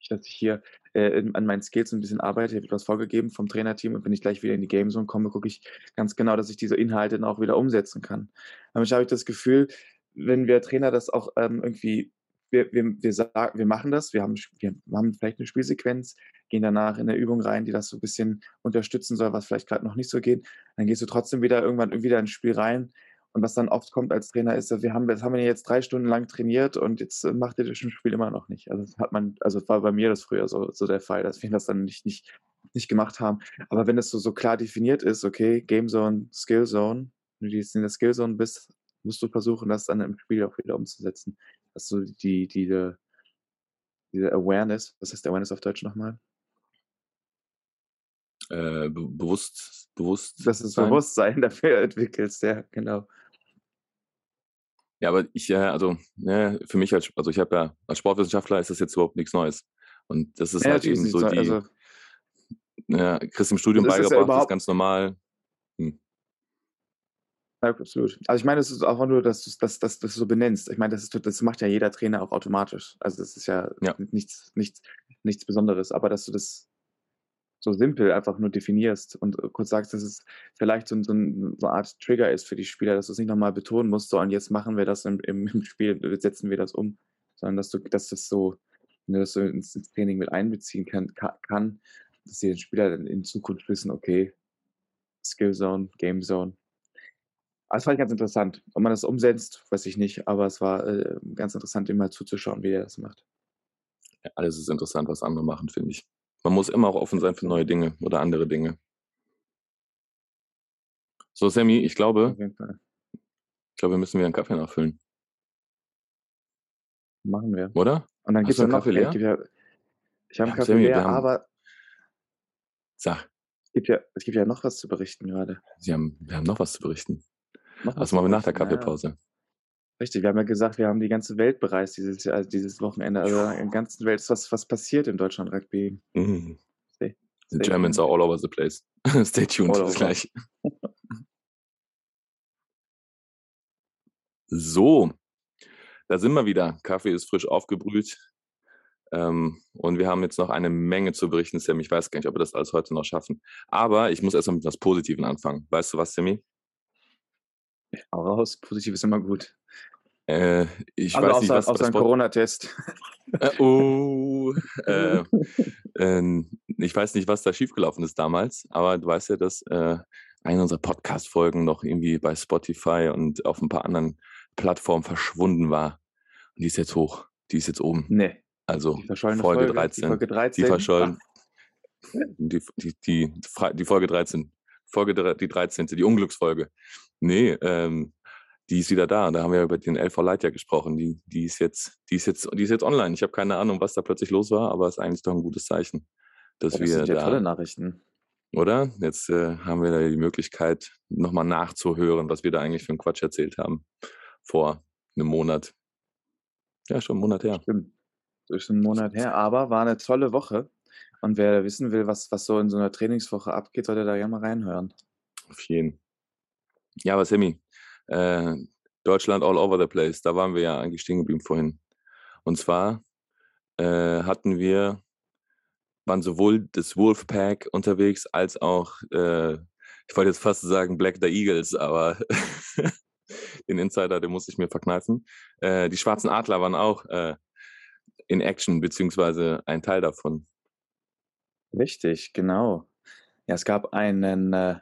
dass ich hier äh, an meinen Skills ein bisschen arbeite, ich habe etwas vorgegeben vom Trainerteam und wenn ich gleich wieder in die Game Zone komme, gucke ich ganz genau, dass ich diese Inhalte dann auch wieder umsetzen kann. Ich habe das Gefühl, wenn wir Trainer das auch ähm, irgendwie wir, wir, wir, sagen, wir machen das, wir haben, wir haben vielleicht eine Spielsequenz, gehen danach in eine Übung rein, die das so ein bisschen unterstützen soll, was vielleicht gerade noch nicht so geht. Dann gehst du trotzdem wieder irgendwann wieder ins Spiel rein. Und was dann oft kommt als Trainer ist, wir haben, das haben wir jetzt drei Stunden lang trainiert und jetzt äh, macht ihr das Spiel immer noch nicht. Also hat man, also war bei mir das früher so, so der Fall, dass wir das dann nicht, nicht, nicht gemacht haben. Aber wenn das so, so klar definiert ist, okay, Game Zone, Skill Zone, wenn du jetzt in der Skill Zone bist, musst du versuchen, das dann im Spiel auch wieder umzusetzen. Also die, diese, diese Awareness, was heißt Awareness auf Deutsch nochmal? Äh, be bewusst, bewusst. Dass du das Bewusstsein dafür entwickelst, ja, genau. Ja, aber ich, ja, also, ne, für mich als, also ich habe ja, als Sportwissenschaftler ist das jetzt überhaupt nichts Neues. Und das ist ja, halt eben so die, also, ja, Chris im Studium beigebracht, ja das ist ganz normal. Hm. Ja, absolut. Also ich meine, es ist auch nur, dass du das, das, das so benennst. Ich meine, das, ist, das macht ja jeder Trainer auch automatisch. Also das ist ja, ja. Nichts, nichts, nichts Besonderes. Aber dass du das so simpel einfach nur definierst und äh, kurz sagst, dass es vielleicht so, so, eine Art Trigger ist für die Spieler, dass du es nicht nochmal betonen musst, so und jetzt machen wir das im, im, Spiel, setzen wir das um, sondern dass du, dass das so, ne, dass du ins, ins Training mit einbeziehen kann, kann, dass die Spieler dann in Zukunft wissen, okay, Skill Zone, Game Zone, das fand ich ganz interessant. Ob man das umsetzt, weiß ich nicht, aber es war äh, ganz interessant, ihm mal zuzuschauen, wie er das macht. Ja, alles ist interessant, was andere machen, finde ich. Man muss immer auch offen sein für neue Dinge oder andere Dinge. So, Sammy, ich glaube, ich glaube, wir müssen wieder einen Kaffee nachfüllen, Machen wir. oder? Und dann gibt es einen noch, Kaffee äh, leer? gibt ja, ich habe einen Kaffee Sammy, leer, haben- aber Sag, es gibt, ja, es gibt ja noch was zu berichten gerade. Sie haben, wir haben noch was zu berichten. Noch was Das zu machen wir nach der berichten, ja. Kaffeepause. Richtig, wir haben ja gesagt, wir haben die ganze Welt bereist dieses, Jahr, also dieses Wochenende. Also in der ganzen Welt ist was, was passiert im Deutschland Rugby. Mhm. Stay- The stay Germans tuned. are all over the place. Stay tuned, bis gleich. So, da sind wir wieder. Kaffee ist frisch aufgebrüht. Ähm, und wir haben jetzt noch eine Menge zu berichten, Sam. Ich weiß gar nicht, ob wir das alles heute noch schaffen. Aber ich muss erst mal mit was Positiven anfangen. Weißt du was, Sammy? Hau raus, positiv ist immer gut. Äh, ich also weiß außer, nicht, was außer ein Corona-Test. Äh, oh, äh, ähm, ich weiß nicht, was da schiefgelaufen ist damals, aber du weißt ja, dass äh, eine unserer Podcast-Folgen noch irgendwie bei Spotify und auf ein paar anderen Plattformen verschwunden war. Und die ist jetzt hoch. Die ist jetzt oben. nee, Also die Folge Folge, 13. Die Folge 13. Die verschollen. Die, die, die, Fre- die Folge 13. Folge die 13. Die Unglücksfolge. Nee, ähm, die ist wieder da. Da haben wir über den LV Light ja gesprochen. Die, die ist jetzt, die ist jetzt, die ist jetzt online. Ich habe keine Ahnung, was da plötzlich los war, aber es ist eigentlich doch ein gutes Zeichen, dass Ja, das wir sind ja da, tolle Nachrichten. oder? Jetzt äh, haben wir da die Möglichkeit, nochmal nachzuhören, was wir da eigentlich für einen Quatsch erzählt haben vor einem Monat. Ja, schon einen Monat her. Stimmt. Das ist ein Monat her, aber war eine tolle Woche. Und wer wissen will, was, was so in so einer Trainingswoche abgeht, sollte da gerne mal reinhören. Auf jeden. Ja, aber Sammy, äh, Deutschland all over the place, da waren wir ja eigentlich stehen geblieben vorhin. Und zwar äh, hatten wir, waren sowohl das Wolfpack unterwegs als auch, äh, ich wollte jetzt fast sagen Black the Eagles, aber den Insider, den muss ich mir verkneifen. Äh, die Schwarzen Adler waren auch äh, in Action, beziehungsweise ein Teil davon. Richtig, genau. Ja, es gab einen, äh,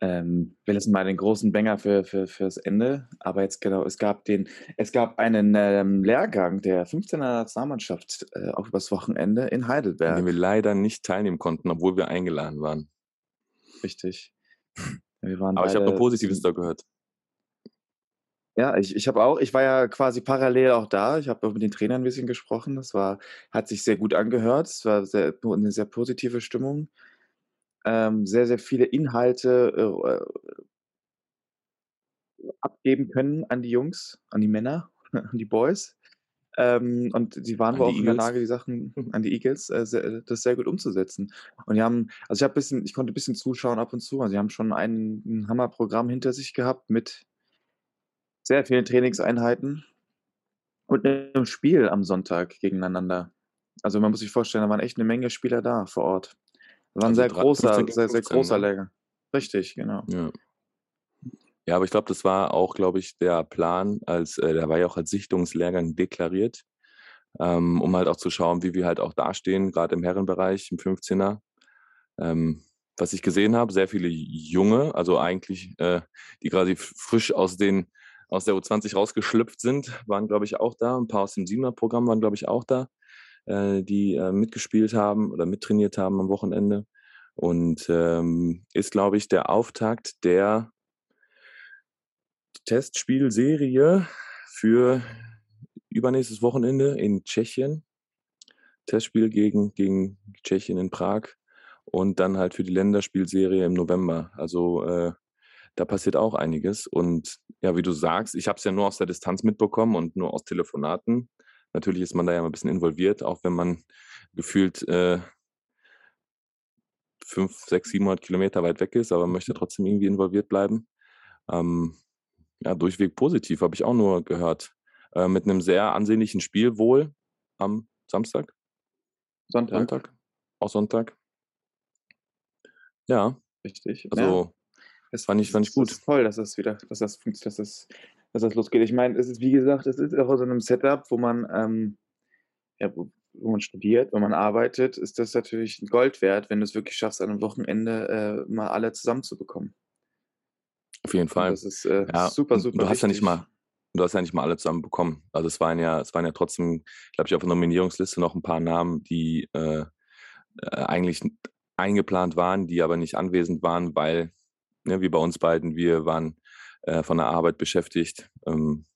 ähm, will jetzt mal den großen Banger für, für, fürs Ende, aber jetzt genau, es gab den, es gab einen ähm, Lehrgang der 15er Nationalmannschaft äh, auch übers Wochenende in an Heidelberg. dem wir leider nicht teilnehmen konnten, obwohl wir eingeladen waren. Richtig. Wir waren Aber ich habe nur Positives da gehört. Ja, ich, ich habe auch, ich war ja quasi parallel auch da. Ich habe auch mit den Trainern ein bisschen gesprochen. Das war, hat sich sehr gut angehört. Es war sehr, eine sehr positive Stimmung. Ähm, sehr, sehr viele Inhalte äh, äh, abgeben können an die Jungs, an die Männer, an die Boys. Ähm, und sie waren wohl auch in der Eagles. Lage, die Sachen an die Eagles, äh, sehr, das sehr gut umzusetzen. Und die haben, also ich habe bisschen, ich konnte ein bisschen zuschauen ab und zu. Also sie haben schon ein, ein Hammerprogramm hinter sich gehabt mit sehr vielen Trainingseinheiten und einem Spiel am Sonntag gegeneinander. Also man muss sich vorstellen, da waren echt eine Menge Spieler da vor Ort. War ein Also sehr drei- großer, 15 gegen sehr, sehr 15, großer ne? Lehrgang. Richtig, genau. Ja. Ja, aber ich glaube, das war auch, glaube ich, der Plan, als äh, der war ja auch als Sichtungslehrgang deklariert, ähm, um halt auch zu schauen, wie wir halt auch dastehen, gerade im Herrenbereich, im 15er. Ähm, was ich gesehen habe, sehr viele Junge, also eigentlich, äh, die gerade f- frisch aus den aus der U20 rausgeschlüpft sind, waren, glaube ich, auch da. Ein paar aus dem Siebener-Programm waren, glaube ich, auch da, äh, die äh, mitgespielt haben oder mittrainiert haben am Wochenende. Und ähm, ist, glaube ich, der Auftakt der Testspielserie für übernächstes Wochenende in Tschechien. Testspiel gegen, gegen Tschechien in Prag und dann halt für die Länderspielserie im November. Also äh, da passiert auch einiges. Und ja, wie du sagst, ich habe es ja nur aus der Distanz mitbekommen und nur aus Telefonaten. Natürlich ist man da ja mal ein bisschen involviert, auch wenn man gefühlt äh, fünf, sechs, 700 Kilometer weit weg ist, aber man möchte trotzdem irgendwie involviert bleiben. Ähm, ja, durchweg positiv, habe ich auch nur gehört. Äh, mit einem sehr ansehnlichen Spiel wohl am Samstag, Sonntag. Sonntag, auch Sonntag. Ja, Richtig. ja. also Das fand ich- fand ich das gut. ist toll, dass das wieder, dass das funktioniert, dass das, dass das losgeht. Ich meine, es ist, wie gesagt, es ist auch aus so einem Setup, wo man, ähm, ja, wo, wo man studiert, wo man arbeitet, ist das natürlich Gold wert, wenn du es wirklich schaffst, an einem Wochenende äh, mal alle zusammenzubekommen. auf jeden Und Fall. Das ist äh, Ja, super, und super. du hast ja nicht wichtig. mal du hast ja nicht mal alle zusammen bekommen. Also es waren ja, es waren ja trotzdem, glaube ich, auf der Nominierungsliste noch ein paar Namen, die äh, äh, eigentlich eingeplant waren, die aber nicht anwesend waren, weil, ne, wie bei uns beiden, wir waren äh, von der Arbeit beschäftigt. Ähm,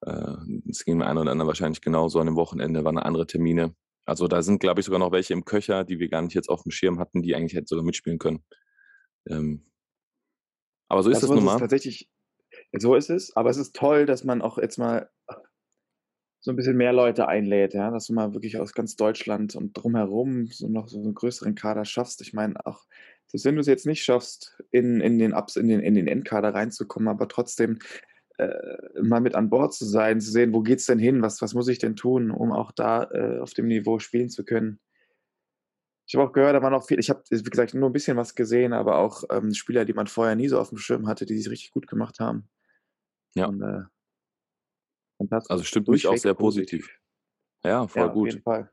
äh, es ging mir ein oder anderen wahrscheinlich genauso an dem Wochenende, waren andere Termine. Also da sind, glaube ich, sogar noch welche im Köcher, die wir gar nicht jetzt auf dem Schirm hatten, die eigentlich hätten sogar mitspielen können. Ähm, aber so ist das es nun mal. tatsächlich, so ist es, aber es ist toll, dass man auch jetzt mal so ein bisschen mehr Leute einlädt, ja, dass du mal wirklich aus ganz Deutschland und drumherum so noch so einen größeren Kader schaffst. Ich meine, auch selbst wenn du es jetzt nicht schaffst, in, in den Ups, in den, in den Endkader reinzukommen, aber trotzdem äh, mal mit an Bord zu sein, zu sehen, wo geht's denn hin, was, was muss ich denn tun, um auch da äh, auf dem Niveau spielen zu können. Ich habe auch gehört, da waren auch viel, ich habe, wie gesagt, nur ein bisschen was gesehen, aber auch ähm, Spieler, die man vorher nie so auf dem Schirm hatte, die sich richtig gut gemacht haben. Ja. Und, äh, und Also stimmt mich auch sehr positiv. Ja, voll Ja, auf gut. jeden Fall.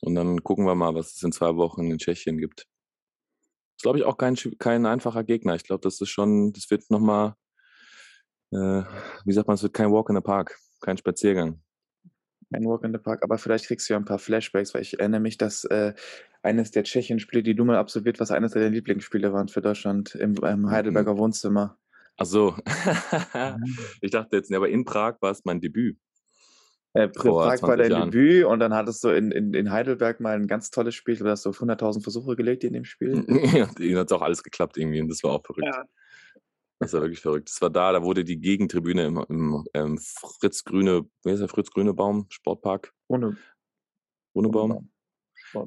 Und dann gucken wir mal, was es in zwei Wochen in Tschechien gibt. Ist, glaube ich, auch kein, kein einfacher Gegner. Ich glaube, das ist schon, das wird nochmal, äh, wie sagt man, es wird kein Walk in the Park, kein Spaziergang. Ein Walk in the Park, aber vielleicht kriegst du ja ein paar Flashbacks, weil ich erinnere mich, dass äh, eines der Tschechien-Spiele, die du mal absolviert, was eines deiner Lieblingsspiele waren für Deutschland im, im Heidelberger Wohnzimmer. Ach so. ich dachte jetzt, nee, aber in Prag war es mein Debüt. Äh, Prag war 20 dein Jahren. Debüt und dann hattest du in, in, in Heidelberg mal ein ganz tolles Spiel. Du hast so auf 100.000 Versuche gelegt in dem Spiel. Ihnen hat auch alles geklappt irgendwie und das war auch verrückt. Das war wirklich verrückt. Das war da, da wurde die Gegentribüne im, im, im Fritz Grüne, wie heißt der Fritz Grüne Baum, Sportpark, Ohne, Grüne Baum.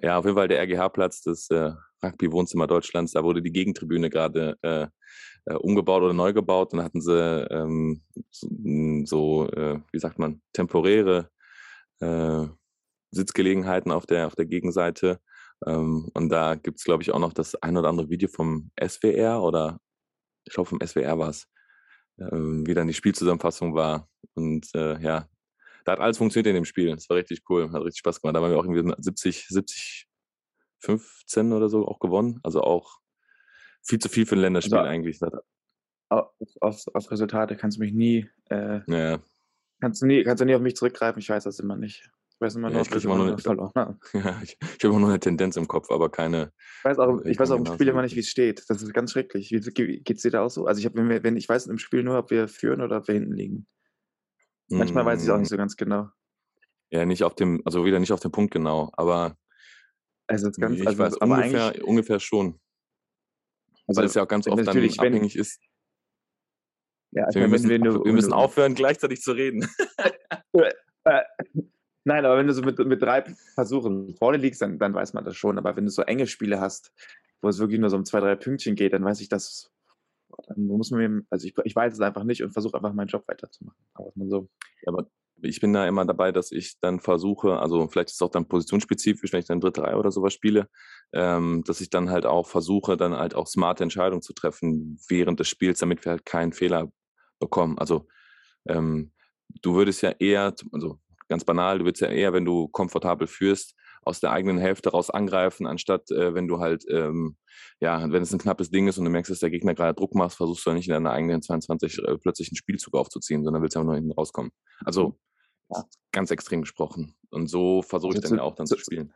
Ja, auf jeden Fall der RGH-Platz des äh, Rugby-Wohnzimmer Deutschlands. Da wurde die Gegentribüne gerade äh, äh, umgebaut oder neu gebaut. Dann hatten sie ähm, so äh, wie sagt man, temporäre äh, Sitzgelegenheiten auf der, auf der Gegenseite. Ähm, und da gibt es, glaube ich, auch noch das ein oder andere Video vom SWR oder ich glaube vom SWR war es, ähm, wie dann die Spielzusammenfassung war. Und äh, ja, da hat alles funktioniert in dem Spiel. Das war richtig cool, hat richtig Spaß gemacht. Da haben wir auch irgendwie 70, 70, 15 oder so auch gewonnen. Also auch viel zu viel für ein Länderspiel Also- eigentlich. Das- Auf, auf, auf Resultate kannst du mich nie, äh, Ja, kannst du nie, kannst du nie auf mich zurückgreifen. Ich weiß das immer nicht. Ich weiß immer Ja, nur, ich wir immer immer verloren ja ich, ich habe immer nur eine Tendenz im Kopf, aber keine. Ich weiß auch, Ich ich weiß auch im Spiel immer nicht, wie es steht. Das ist ganz schrecklich. Wie, ge- geht's dir da auch so? Also ich habe, wenn, wenn ich weiß im Spiel nur, ob wir führen oder ob wir hinten liegen. Manchmal weiß ich auch mm, nicht so ganz genau. Ja, nicht auf dem, also wieder nicht auf den Punkt genau, aber Also es ist ganz, ich also, weiß ungefähr, ungefähr schon. also, weil es ja auch ganz oft dann natürlich, wenn- abhängig ist. ja, ich Wir meine, müssen, wenn du, wir müssen aufhören, gleichzeitig zu reden. Äh, nein, aber wenn du so mit, mit drei Versuchen vorne liegst, dann, dann weiß man das schon. Aber wenn du so enge Spiele hast, wo es wirklich nur so um zwei, drei Pünktchen geht, dann weiß ich das. Dann muss man mir, also ich, ich weiß es einfach nicht und versuche einfach meinen Job weiterzumachen. Aber man so. Aber ich bin da immer dabei, dass ich dann versuche, also vielleicht ist es auch dann positionsspezifisch, wenn ich dann dritte Reihe oder sowas spiele, ähm, dass ich dann halt auch versuche, dann halt auch smarte Entscheidungen zu treffen während des Spiels, damit wir halt keinen Fehler bekommen. Also ähm, du würdest ja eher, also ganz banal, du würdest ja eher, wenn du komfortabel führst, aus der eigenen Hälfte raus angreifen, anstatt äh, wenn du halt, ähm, ja, wenn es ein knappes Ding ist und du merkst, dass der Gegner gerade Druck macht, versuchst du ja nicht in deiner eigenen 22 äh, plötzlich einen Spielzug aufzuziehen, sondern willst einfach nur hinten rauskommen. Also ja, ganz extrem gesprochen. Und so versuche ich Also dann ja auch dann zu- zu spielen.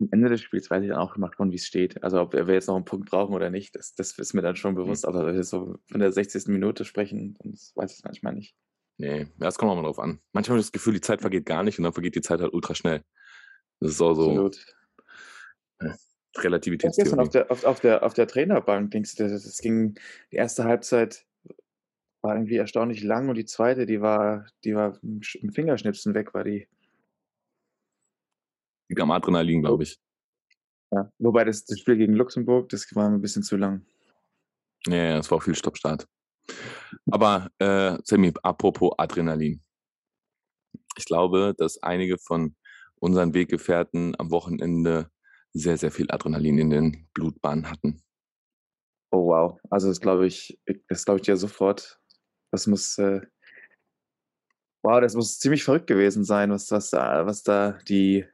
Am Ende des Spiels weiß ich dann auch immer schon, wie es steht. Also ob wir jetzt noch einen Punkt brauchen oder nicht, das, das ist mir dann schon bewusst. Aber wenn wir so von der 60. Minute sprechen, dann weiß ich es manchmal nicht. Nee, ja, das kommt auch mal drauf an. Manchmal habe ich das Gefühl, die Zeit vergeht gar nicht und dann vergeht die Zeit halt ultra schnell. Das ist auch so Absolut. Gestern Relativitätstheorie. auf der, auf, auf der, auf der Trainerbank, denkst du, das, ging, die erste Halbzeit war irgendwie erstaunlich lang und die zweite, die war, die war im Sch- im Fingerschnipsen weg, war die. Liegt am Adrenalin, glaube ich. Ja. Wobei das, das Spiel gegen Luxemburg, das war ein bisschen zu lang. Ja, ja, es war auch viel Stoppstart. Aber äh, Sammy, apropos Adrenalin. Ich glaube, dass einige von unseren Weggefährten am Wochenende sehr, sehr viel Adrenalin in den Blutbahnen hatten. Oh wow. Also das glaube ich, das glaube ich dir sofort. Das muss, äh, wow, das muss ziemlich verrückt gewesen sein, was, was da, was da die,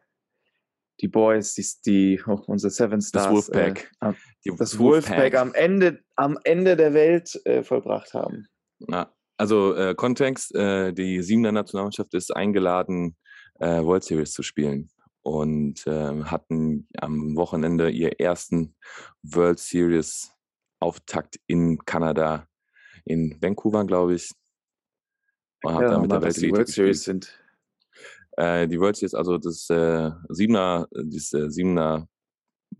die Boys, die, die oh, unsere Seven Das Stars, Wolfpack. Äh, Die das Wolfpack am Ende, am Ende der Welt äh, vollbracht haben. Ja, also äh, Kontext, äh, die Siebener Nationalmannschaft ist eingeladen, äh, World Series zu spielen und äh, hatten am Wochenende ihr ersten World Series Auftakt in Kanada, in Vancouver, glaube ich. Und hat ja, mit der Welt die World Series sind. Äh, die World Series, also das äh, Siebener, das äh, Siebener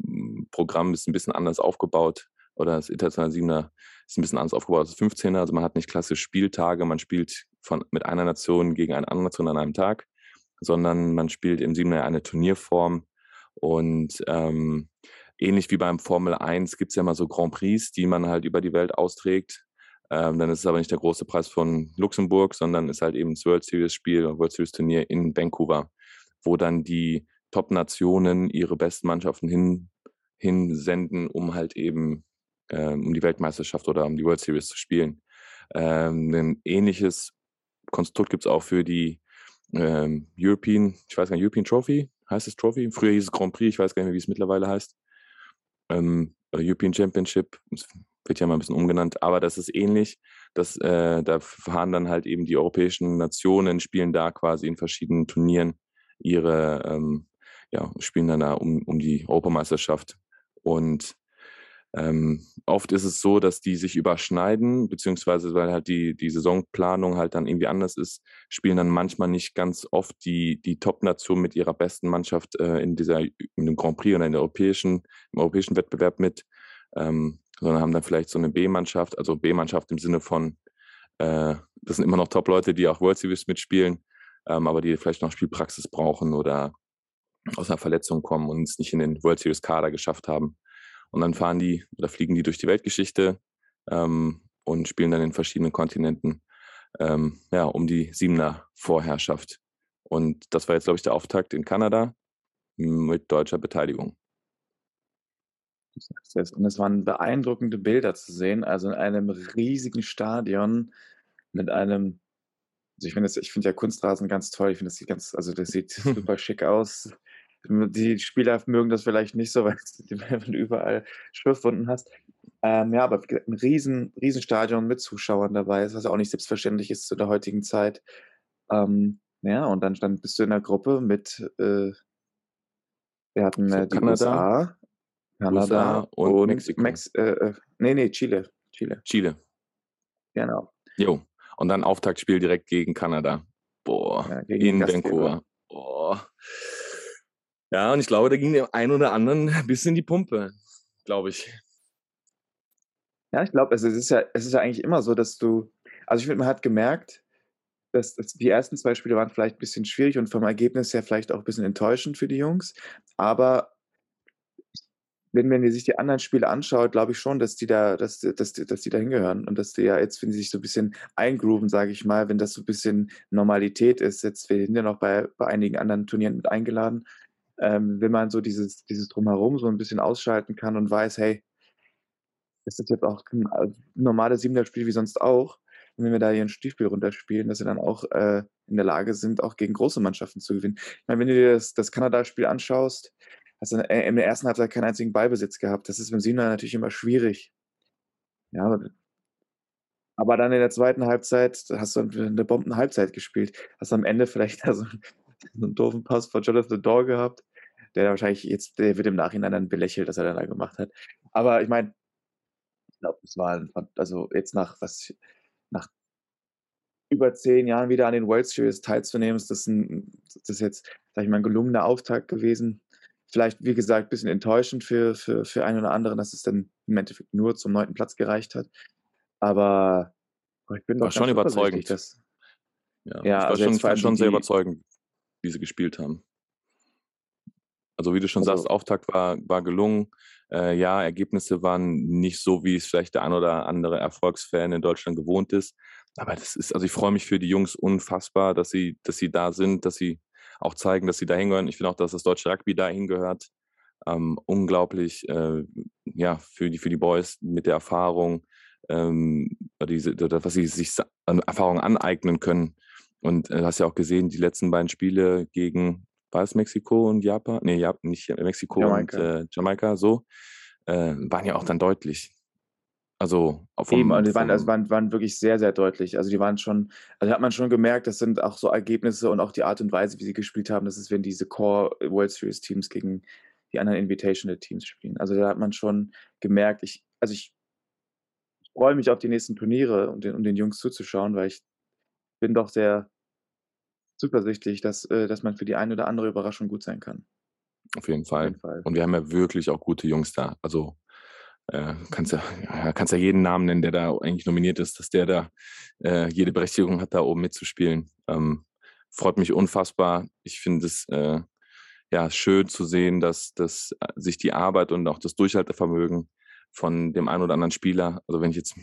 hm, Programm ist ein bisschen anders aufgebaut oder das internationale Siebener ist ein bisschen anders aufgebaut als das 15er. Also man hat nicht klassisch Spieltage, man spielt von, mit einer Nation gegen eine andere Nation an einem Tag, sondern man spielt im Siebener eine Turnierform und ähm, ähnlich wie beim Formel 1 gibt es ja mal so Grand Prix, die man halt über die Welt austrägt. Ähm, dann ist es aber nicht der große Preis von Luxemburg, sondern ist halt eben das World Series Spiel, World Series Turnier in Vancouver, wo dann die Top-Nationen ihre besten Mannschaften hin, hinsenden, um halt eben ähm, um die Weltmeisterschaft oder um die World Series zu spielen. Ähm, ein ähnliches Konstrukt gibt es auch für die ähm, European, ich weiß gar nicht, European Trophy, heißt es Trophy? Früher hieß es Grand Prix, ich weiß gar nicht mehr, wie es mittlerweile heißt. Ähm, European Championship, wird ja mal ein bisschen umgenannt, aber das ist ähnlich. Das, äh, da fahren dann halt eben die europäischen Nationen, spielen da quasi in verschiedenen Turnieren ihre, ähm, ja, spielen dann da um, um die Europameisterschaft. Und ähm, oft ist es so, dass die sich überschneiden, beziehungsweise weil halt die, die Saisonplanung halt dann irgendwie anders ist, spielen dann manchmal nicht ganz oft die, die Top-Nation mit ihrer besten Mannschaft äh, in dieser, in dem Grand Prix oder in der europäischen, im europäischen Wettbewerb mit, ähm, sondern haben dann vielleicht so eine B-Mannschaft, also B-Mannschaft im Sinne von, äh, das sind immer noch Top-Leute, die auch World Series mitspielen, ähm, aber die vielleicht noch Spielpraxis brauchen oder aus einer Verletzung kommen und es nicht in den World Series Kader geschafft haben. Und dann fahren die oder fliegen die durch die Weltgeschichte ähm, und spielen dann in verschiedenen Kontinenten ähm, ja, um die Siebener Vorherrschaft. Und das war jetzt, glaube ich, der Auftakt in Kanada mit deutscher Beteiligung. Und es waren beeindruckende Bilder zu sehen, also in einem riesigen Stadion mit einem, also ich finde ich finde ja Kunstrasen ganz toll, ich finde das sieht ganz, also das sieht super schick aus. Die Spieler mögen das vielleicht nicht so, weil du überall Schürfwunden hast. Ähm, ja, aber ein riesen, riesen Stadion mit Zuschauern dabei ist, was auch nicht selbstverständlich ist zu der heutigen Zeit. Ähm, ja, und dann stand, bist du in der Gruppe mit, äh, wir hatten äh, die Kanada, USA, Kanada und, und Mexiko. Mex äh, äh, nee, nee, Chile. Chile. Chile. Genau. Jo. Und dann Auftaktspiel direkt gegen Kanada. Boah, ja, gegen in Vancouver. Boah. Ja, und ich glaube, da ging dem einen oder anderen ein bisschen die Pumpe, glaube ich. Ja, ich glaube, also es ist ja, es ist ja eigentlich immer so, dass du, also ich finde, man hat gemerkt, dass, dass, die ersten zwei Spiele waren vielleicht ein bisschen schwierig und vom Ergebnis her vielleicht auch ein bisschen enttäuschend für die Jungs. Aber wenn man sich die anderen Spiele anschaut, glaube ich schon, dass die da, dass, dass, dass die da hingehören und dass die ja jetzt, wenn sie sich so ein bisschen eingrooven, sage ich mal, wenn das so ein bisschen Normalität ist, jetzt wir sind ja noch bei, bei einigen anderen Turnieren mit eingeladen, ähm, wenn man so dieses, dieses Drumherum so ein bisschen ausschalten kann und weiß, hey, das ist jetzt auch ein äh, normales Siebener-Spiel wie sonst auch. Und wenn wir da hier ein Stiefspiel runterspielen, dass sie dann auch äh, in der Lage sind, auch gegen große Mannschaften zu gewinnen. Ich meine, wenn du dir das, das Kanada-Spiel anschaust, hast du in der ersten Halbzeit keinen einzigen Ballbesitz gehabt. Das ist beim Siebener natürlich immer schwierig. Ja, aber dann in der zweiten Halbzeit hast du eine Bomben-Halbzeit gespielt. Hast am Ende vielleicht da so, so einen doofen Pass von Jonathan Door gehabt der wahrscheinlich jetzt, der wird im Nachhinein dann belächelt, dass er da gemacht hat. Aber ich meine, ich glaube, es war, also jetzt nach was, nach über zehn Jahren wieder an den World Series teilzunehmen, ist das, ein, das ist jetzt, sag ich mal, ein gelungener Auftakt gewesen. Vielleicht, wie gesagt, ein bisschen enttäuschend für, für, für einen oder anderen, dass es dann im Endeffekt nur zum neunten Platz gereicht hat. Aber ich bin war schon überzeugend. Dass, ja, ja also war schon, schon sehr überzeugend, wie sie gespielt haben. Also wie du schon also, sagst, Auftakt war, war gelungen. Äh, ja, Ergebnisse waren nicht so, wie es vielleicht der ein oder andere Erfolgsfan in Deutschland gewohnt ist. Aber das ist, also ich freue mich für die Jungs unfassbar, dass sie, dass sie da sind, dass sie auch zeigen, dass sie da hingehören. Ich finde auch, dass das deutsche Rugby da hingehört. Ähm, unglaublich, äh, ja, für die, für die Boys mit der Erfahrung, ähm, diese, was sie sich an Erfahrung aneignen können. Und äh, hast ja auch gesehen, die letzten beiden Spiele gegen war es Mexiko und Japan? Nee, ja, nicht Mexiko Jamaika. und äh, Jamaika, so, äh, waren ja auch dann deutlich. Also vom, Eben, die waren, also waren, waren wirklich sehr, sehr deutlich. Also die waren schon, also hat man schon gemerkt, das sind auch so Ergebnisse und auch die Art und Weise, wie sie gespielt haben, das ist, wenn diese Core World Series Teams gegen die anderen Invitational Teams spielen. Also da hat man schon gemerkt, ich, also ich freue mich auf die nächsten Turniere, um den, um den Jungs zuzuschauen, weil ich bin doch sehr zuversichtlich, dass, äh, dass man für die eine oder andere Überraschung gut sein kann. Auf jeden Fall. Auf jeden Fall. Und wir haben ja wirklich auch gute Jungs da. Also äh, kannst ja, ja, kannst ja jeden Namen nennen, der da eigentlich nominiert ist, dass der da äh, jede Berechtigung hat, da oben mitzuspielen. Ähm, freut mich unfassbar. Ich finde es äh, ja schön zu sehen, dass, dass äh, sich die Arbeit und auch das Durchhaltevermögen von dem einen oder anderen Spieler, also wenn ich jetzt,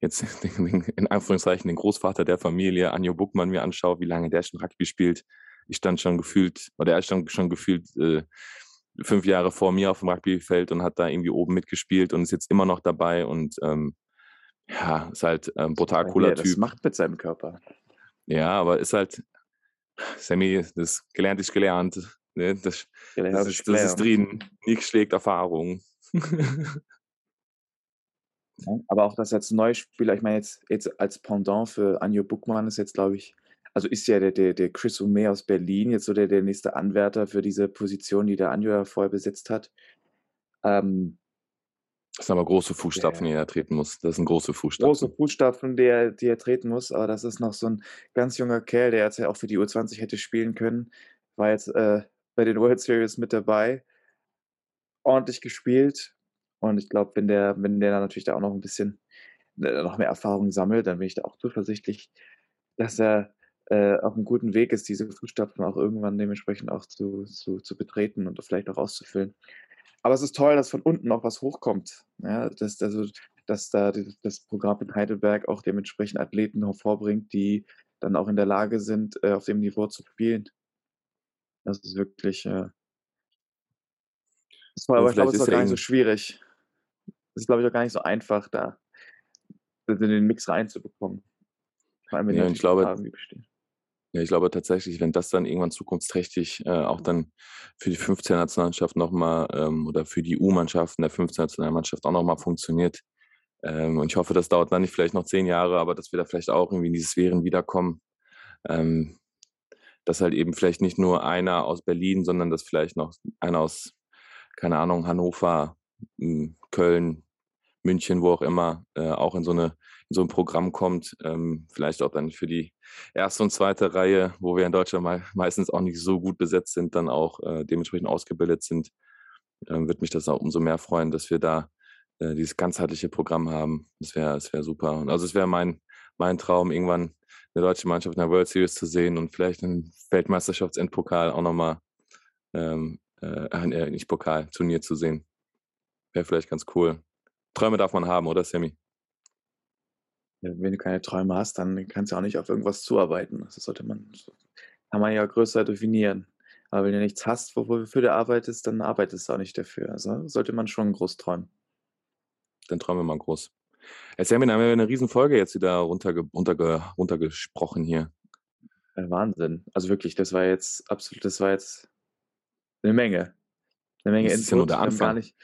jetzt in Anführungszeichen den Großvater der Familie, Anjo Buckmann, mir anschaue, wie lange der schon Rugby spielt, ich stand schon gefühlt, oder er stand schon gefühlt äh, fünf Jahre vor mir auf dem Rugbyfeld und hat da irgendwie oben mitgespielt und ist jetzt immer noch dabei und ähm, ja, ist halt ein brutal cooler ja, Typ. Das macht mit seinem Körper. Ja, aber ist halt, Sammy, das gelernt ist gelernt. Ne? Das, gelernt das, ist, das ist drin. Nichts schlägt Erfahrung. aber auch das als Neuspieler, ich meine jetzt, jetzt als Pendant für Anjo Buckmann ist jetzt, glaube ich, also ist ja der, der, der Chris Ume aus Berlin jetzt so der, der nächste Anwärter für diese Position, die der Anjo ja vorher besetzt hat. Ähm, das sind aber große Fußstapfen, der, die er treten muss. Das sind große Fußstapfen. Große Fußstapfen, die er, die er treten muss. Aber das ist noch so ein ganz junger Kerl, der jetzt ja auch für die U20 hätte spielen können. War jetzt äh, bei den World Series mit dabei. Ordentlich gespielt. Und ich glaube, wenn der, wenn der dann natürlich da auch noch ein bisschen äh, noch mehr Erfahrung sammelt, dann bin ich da auch zuversichtlich, dass er äh, auf einem guten Weg ist, diese Fußstapfen auch irgendwann dementsprechend auch zu, zu, zu betreten und vielleicht auch auszufüllen. Aber es ist toll, dass von unten auch was hochkommt. Ja, dass, also, dass da das Programm in Heidelberg auch dementsprechend Athleten hervorbringt, die dann auch in der Lage sind, äh, auf dem Niveau zu spielen. Das ist wirklich äh, das war, aber ich glaube, es ist auch gar nicht so schwierig. Es ist, glaube ich, auch gar nicht so einfach, da in den Mix reinzubekommen. Vor allem, wenn ja, ich glaube, Fragen bestehen. Ja, ich glaube tatsächlich, wenn das dann irgendwann zukunftsträchtig äh, auch dann für die 15-Nationalmannschaft nochmal ähm, oder für die U-Mannschaften der 15-Nationalmannschaft auch nochmal funktioniert. Ähm, und ich hoffe, das dauert dann nicht vielleicht noch zehn Jahre, aber dass wir da vielleicht auch irgendwie in diese Sphären wiederkommen. Ähm, dass halt eben vielleicht nicht nur einer aus Berlin, sondern dass vielleicht noch einer aus, keine Ahnung, Hannover, hm, Köln, München, wo auch immer, äh, auch in so eine in so ein Programm kommt, ähm, vielleicht auch dann für die erste und zweite Reihe, wo wir in Deutschland me meistens auch nicht so gut besetzt sind, dann auch äh, dementsprechend ausgebildet sind, äh, wird mich das auch umso mehr freuen, dass wir da äh, dieses ganzheitliche Programm haben. Das wäre das wär super. Also es wäre mein, mein Traum, irgendwann eine deutsche Mannschaft in der World Series zu sehen und vielleicht einen Weltmeisterschaftsendpokal auch nochmal, ähm, äh, äh, nicht Pokal, Turnier zu sehen. Wäre vielleicht ganz cool. Träume darf man haben, oder Sammy? wenn du keine Träume hast, dann kannst du auch nicht auf irgendwas zuarbeiten. Das sollte man, kann man ja größer definieren. Aber wenn du nichts hast, wofür du arbeitest, dann arbeitest du auch nicht dafür. Also sollte man schon groß träumen. Dann träumen wir mal groß. Erzähl mir, haben wir eine riesen Folge jetzt wieder runterge runterge runtergesprochen hier. Wahnsinn. Also wirklich, das war jetzt absolut, das war jetzt eine Menge. Eine Menge das ist ja nur der Anfang. Wir haben, nicht,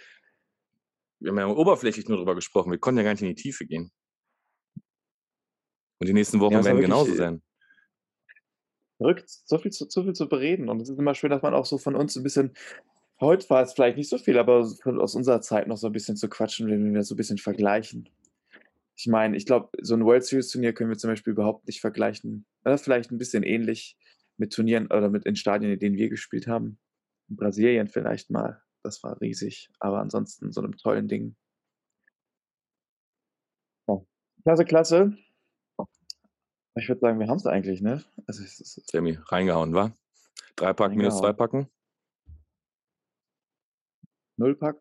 wir haben ja oberflächlich nur darüber gesprochen. Wir konnten ja gar nicht in die Tiefe gehen. Und die nächsten Wochen ja, werden genauso sein. Verrückt, so viel, zu, so viel zu bereden. Und es ist immer schön, dass man auch so von uns ein bisschen, heute war es vielleicht nicht so viel, aber aus unserer Zeit noch so ein bisschen zu quatschen, wenn wir so ein bisschen vergleichen. Ich meine, ich glaube, so ein World Series Turnier können wir zum Beispiel überhaupt nicht vergleichen. Oder vielleicht ein bisschen ähnlich mit Turnieren oder mit in Stadien, in denen wir gespielt haben. In Brasilien vielleicht mal. Das war riesig. Aber ansonsten so einem tollen Ding. Oh. Klasse, klasse. Ich würde sagen, wir haben es eigentlich, ne? Also, es ist Sammy, reingehauen, wa? Drei Pack minus zwei Packen? Null Pack?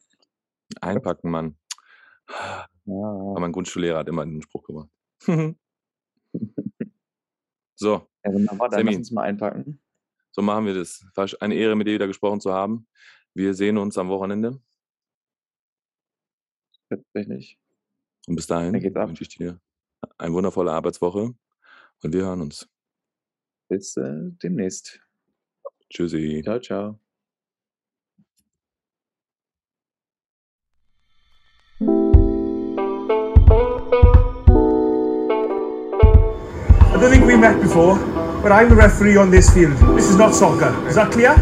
Einpacken, Mann. Ja. Aber mein Grundschullehrer hat immer den Spruch gemacht. so. Ja, wunderbar, dann Sammy. lass uns mal einpacken. So machen wir das. War eine Ehre, mit dir wieder gesprochen zu haben. Wir sehen uns am Wochenende. Tatsächlich. Und bis dahin wünsche ich dir eine wundervolle Arbeitswoche und wir hören uns. Bis äh, demnächst. Tschüssi. Ciao, ciao. I don't think we met before, but I'm the referee on this field. This is not soccer. Is that clear?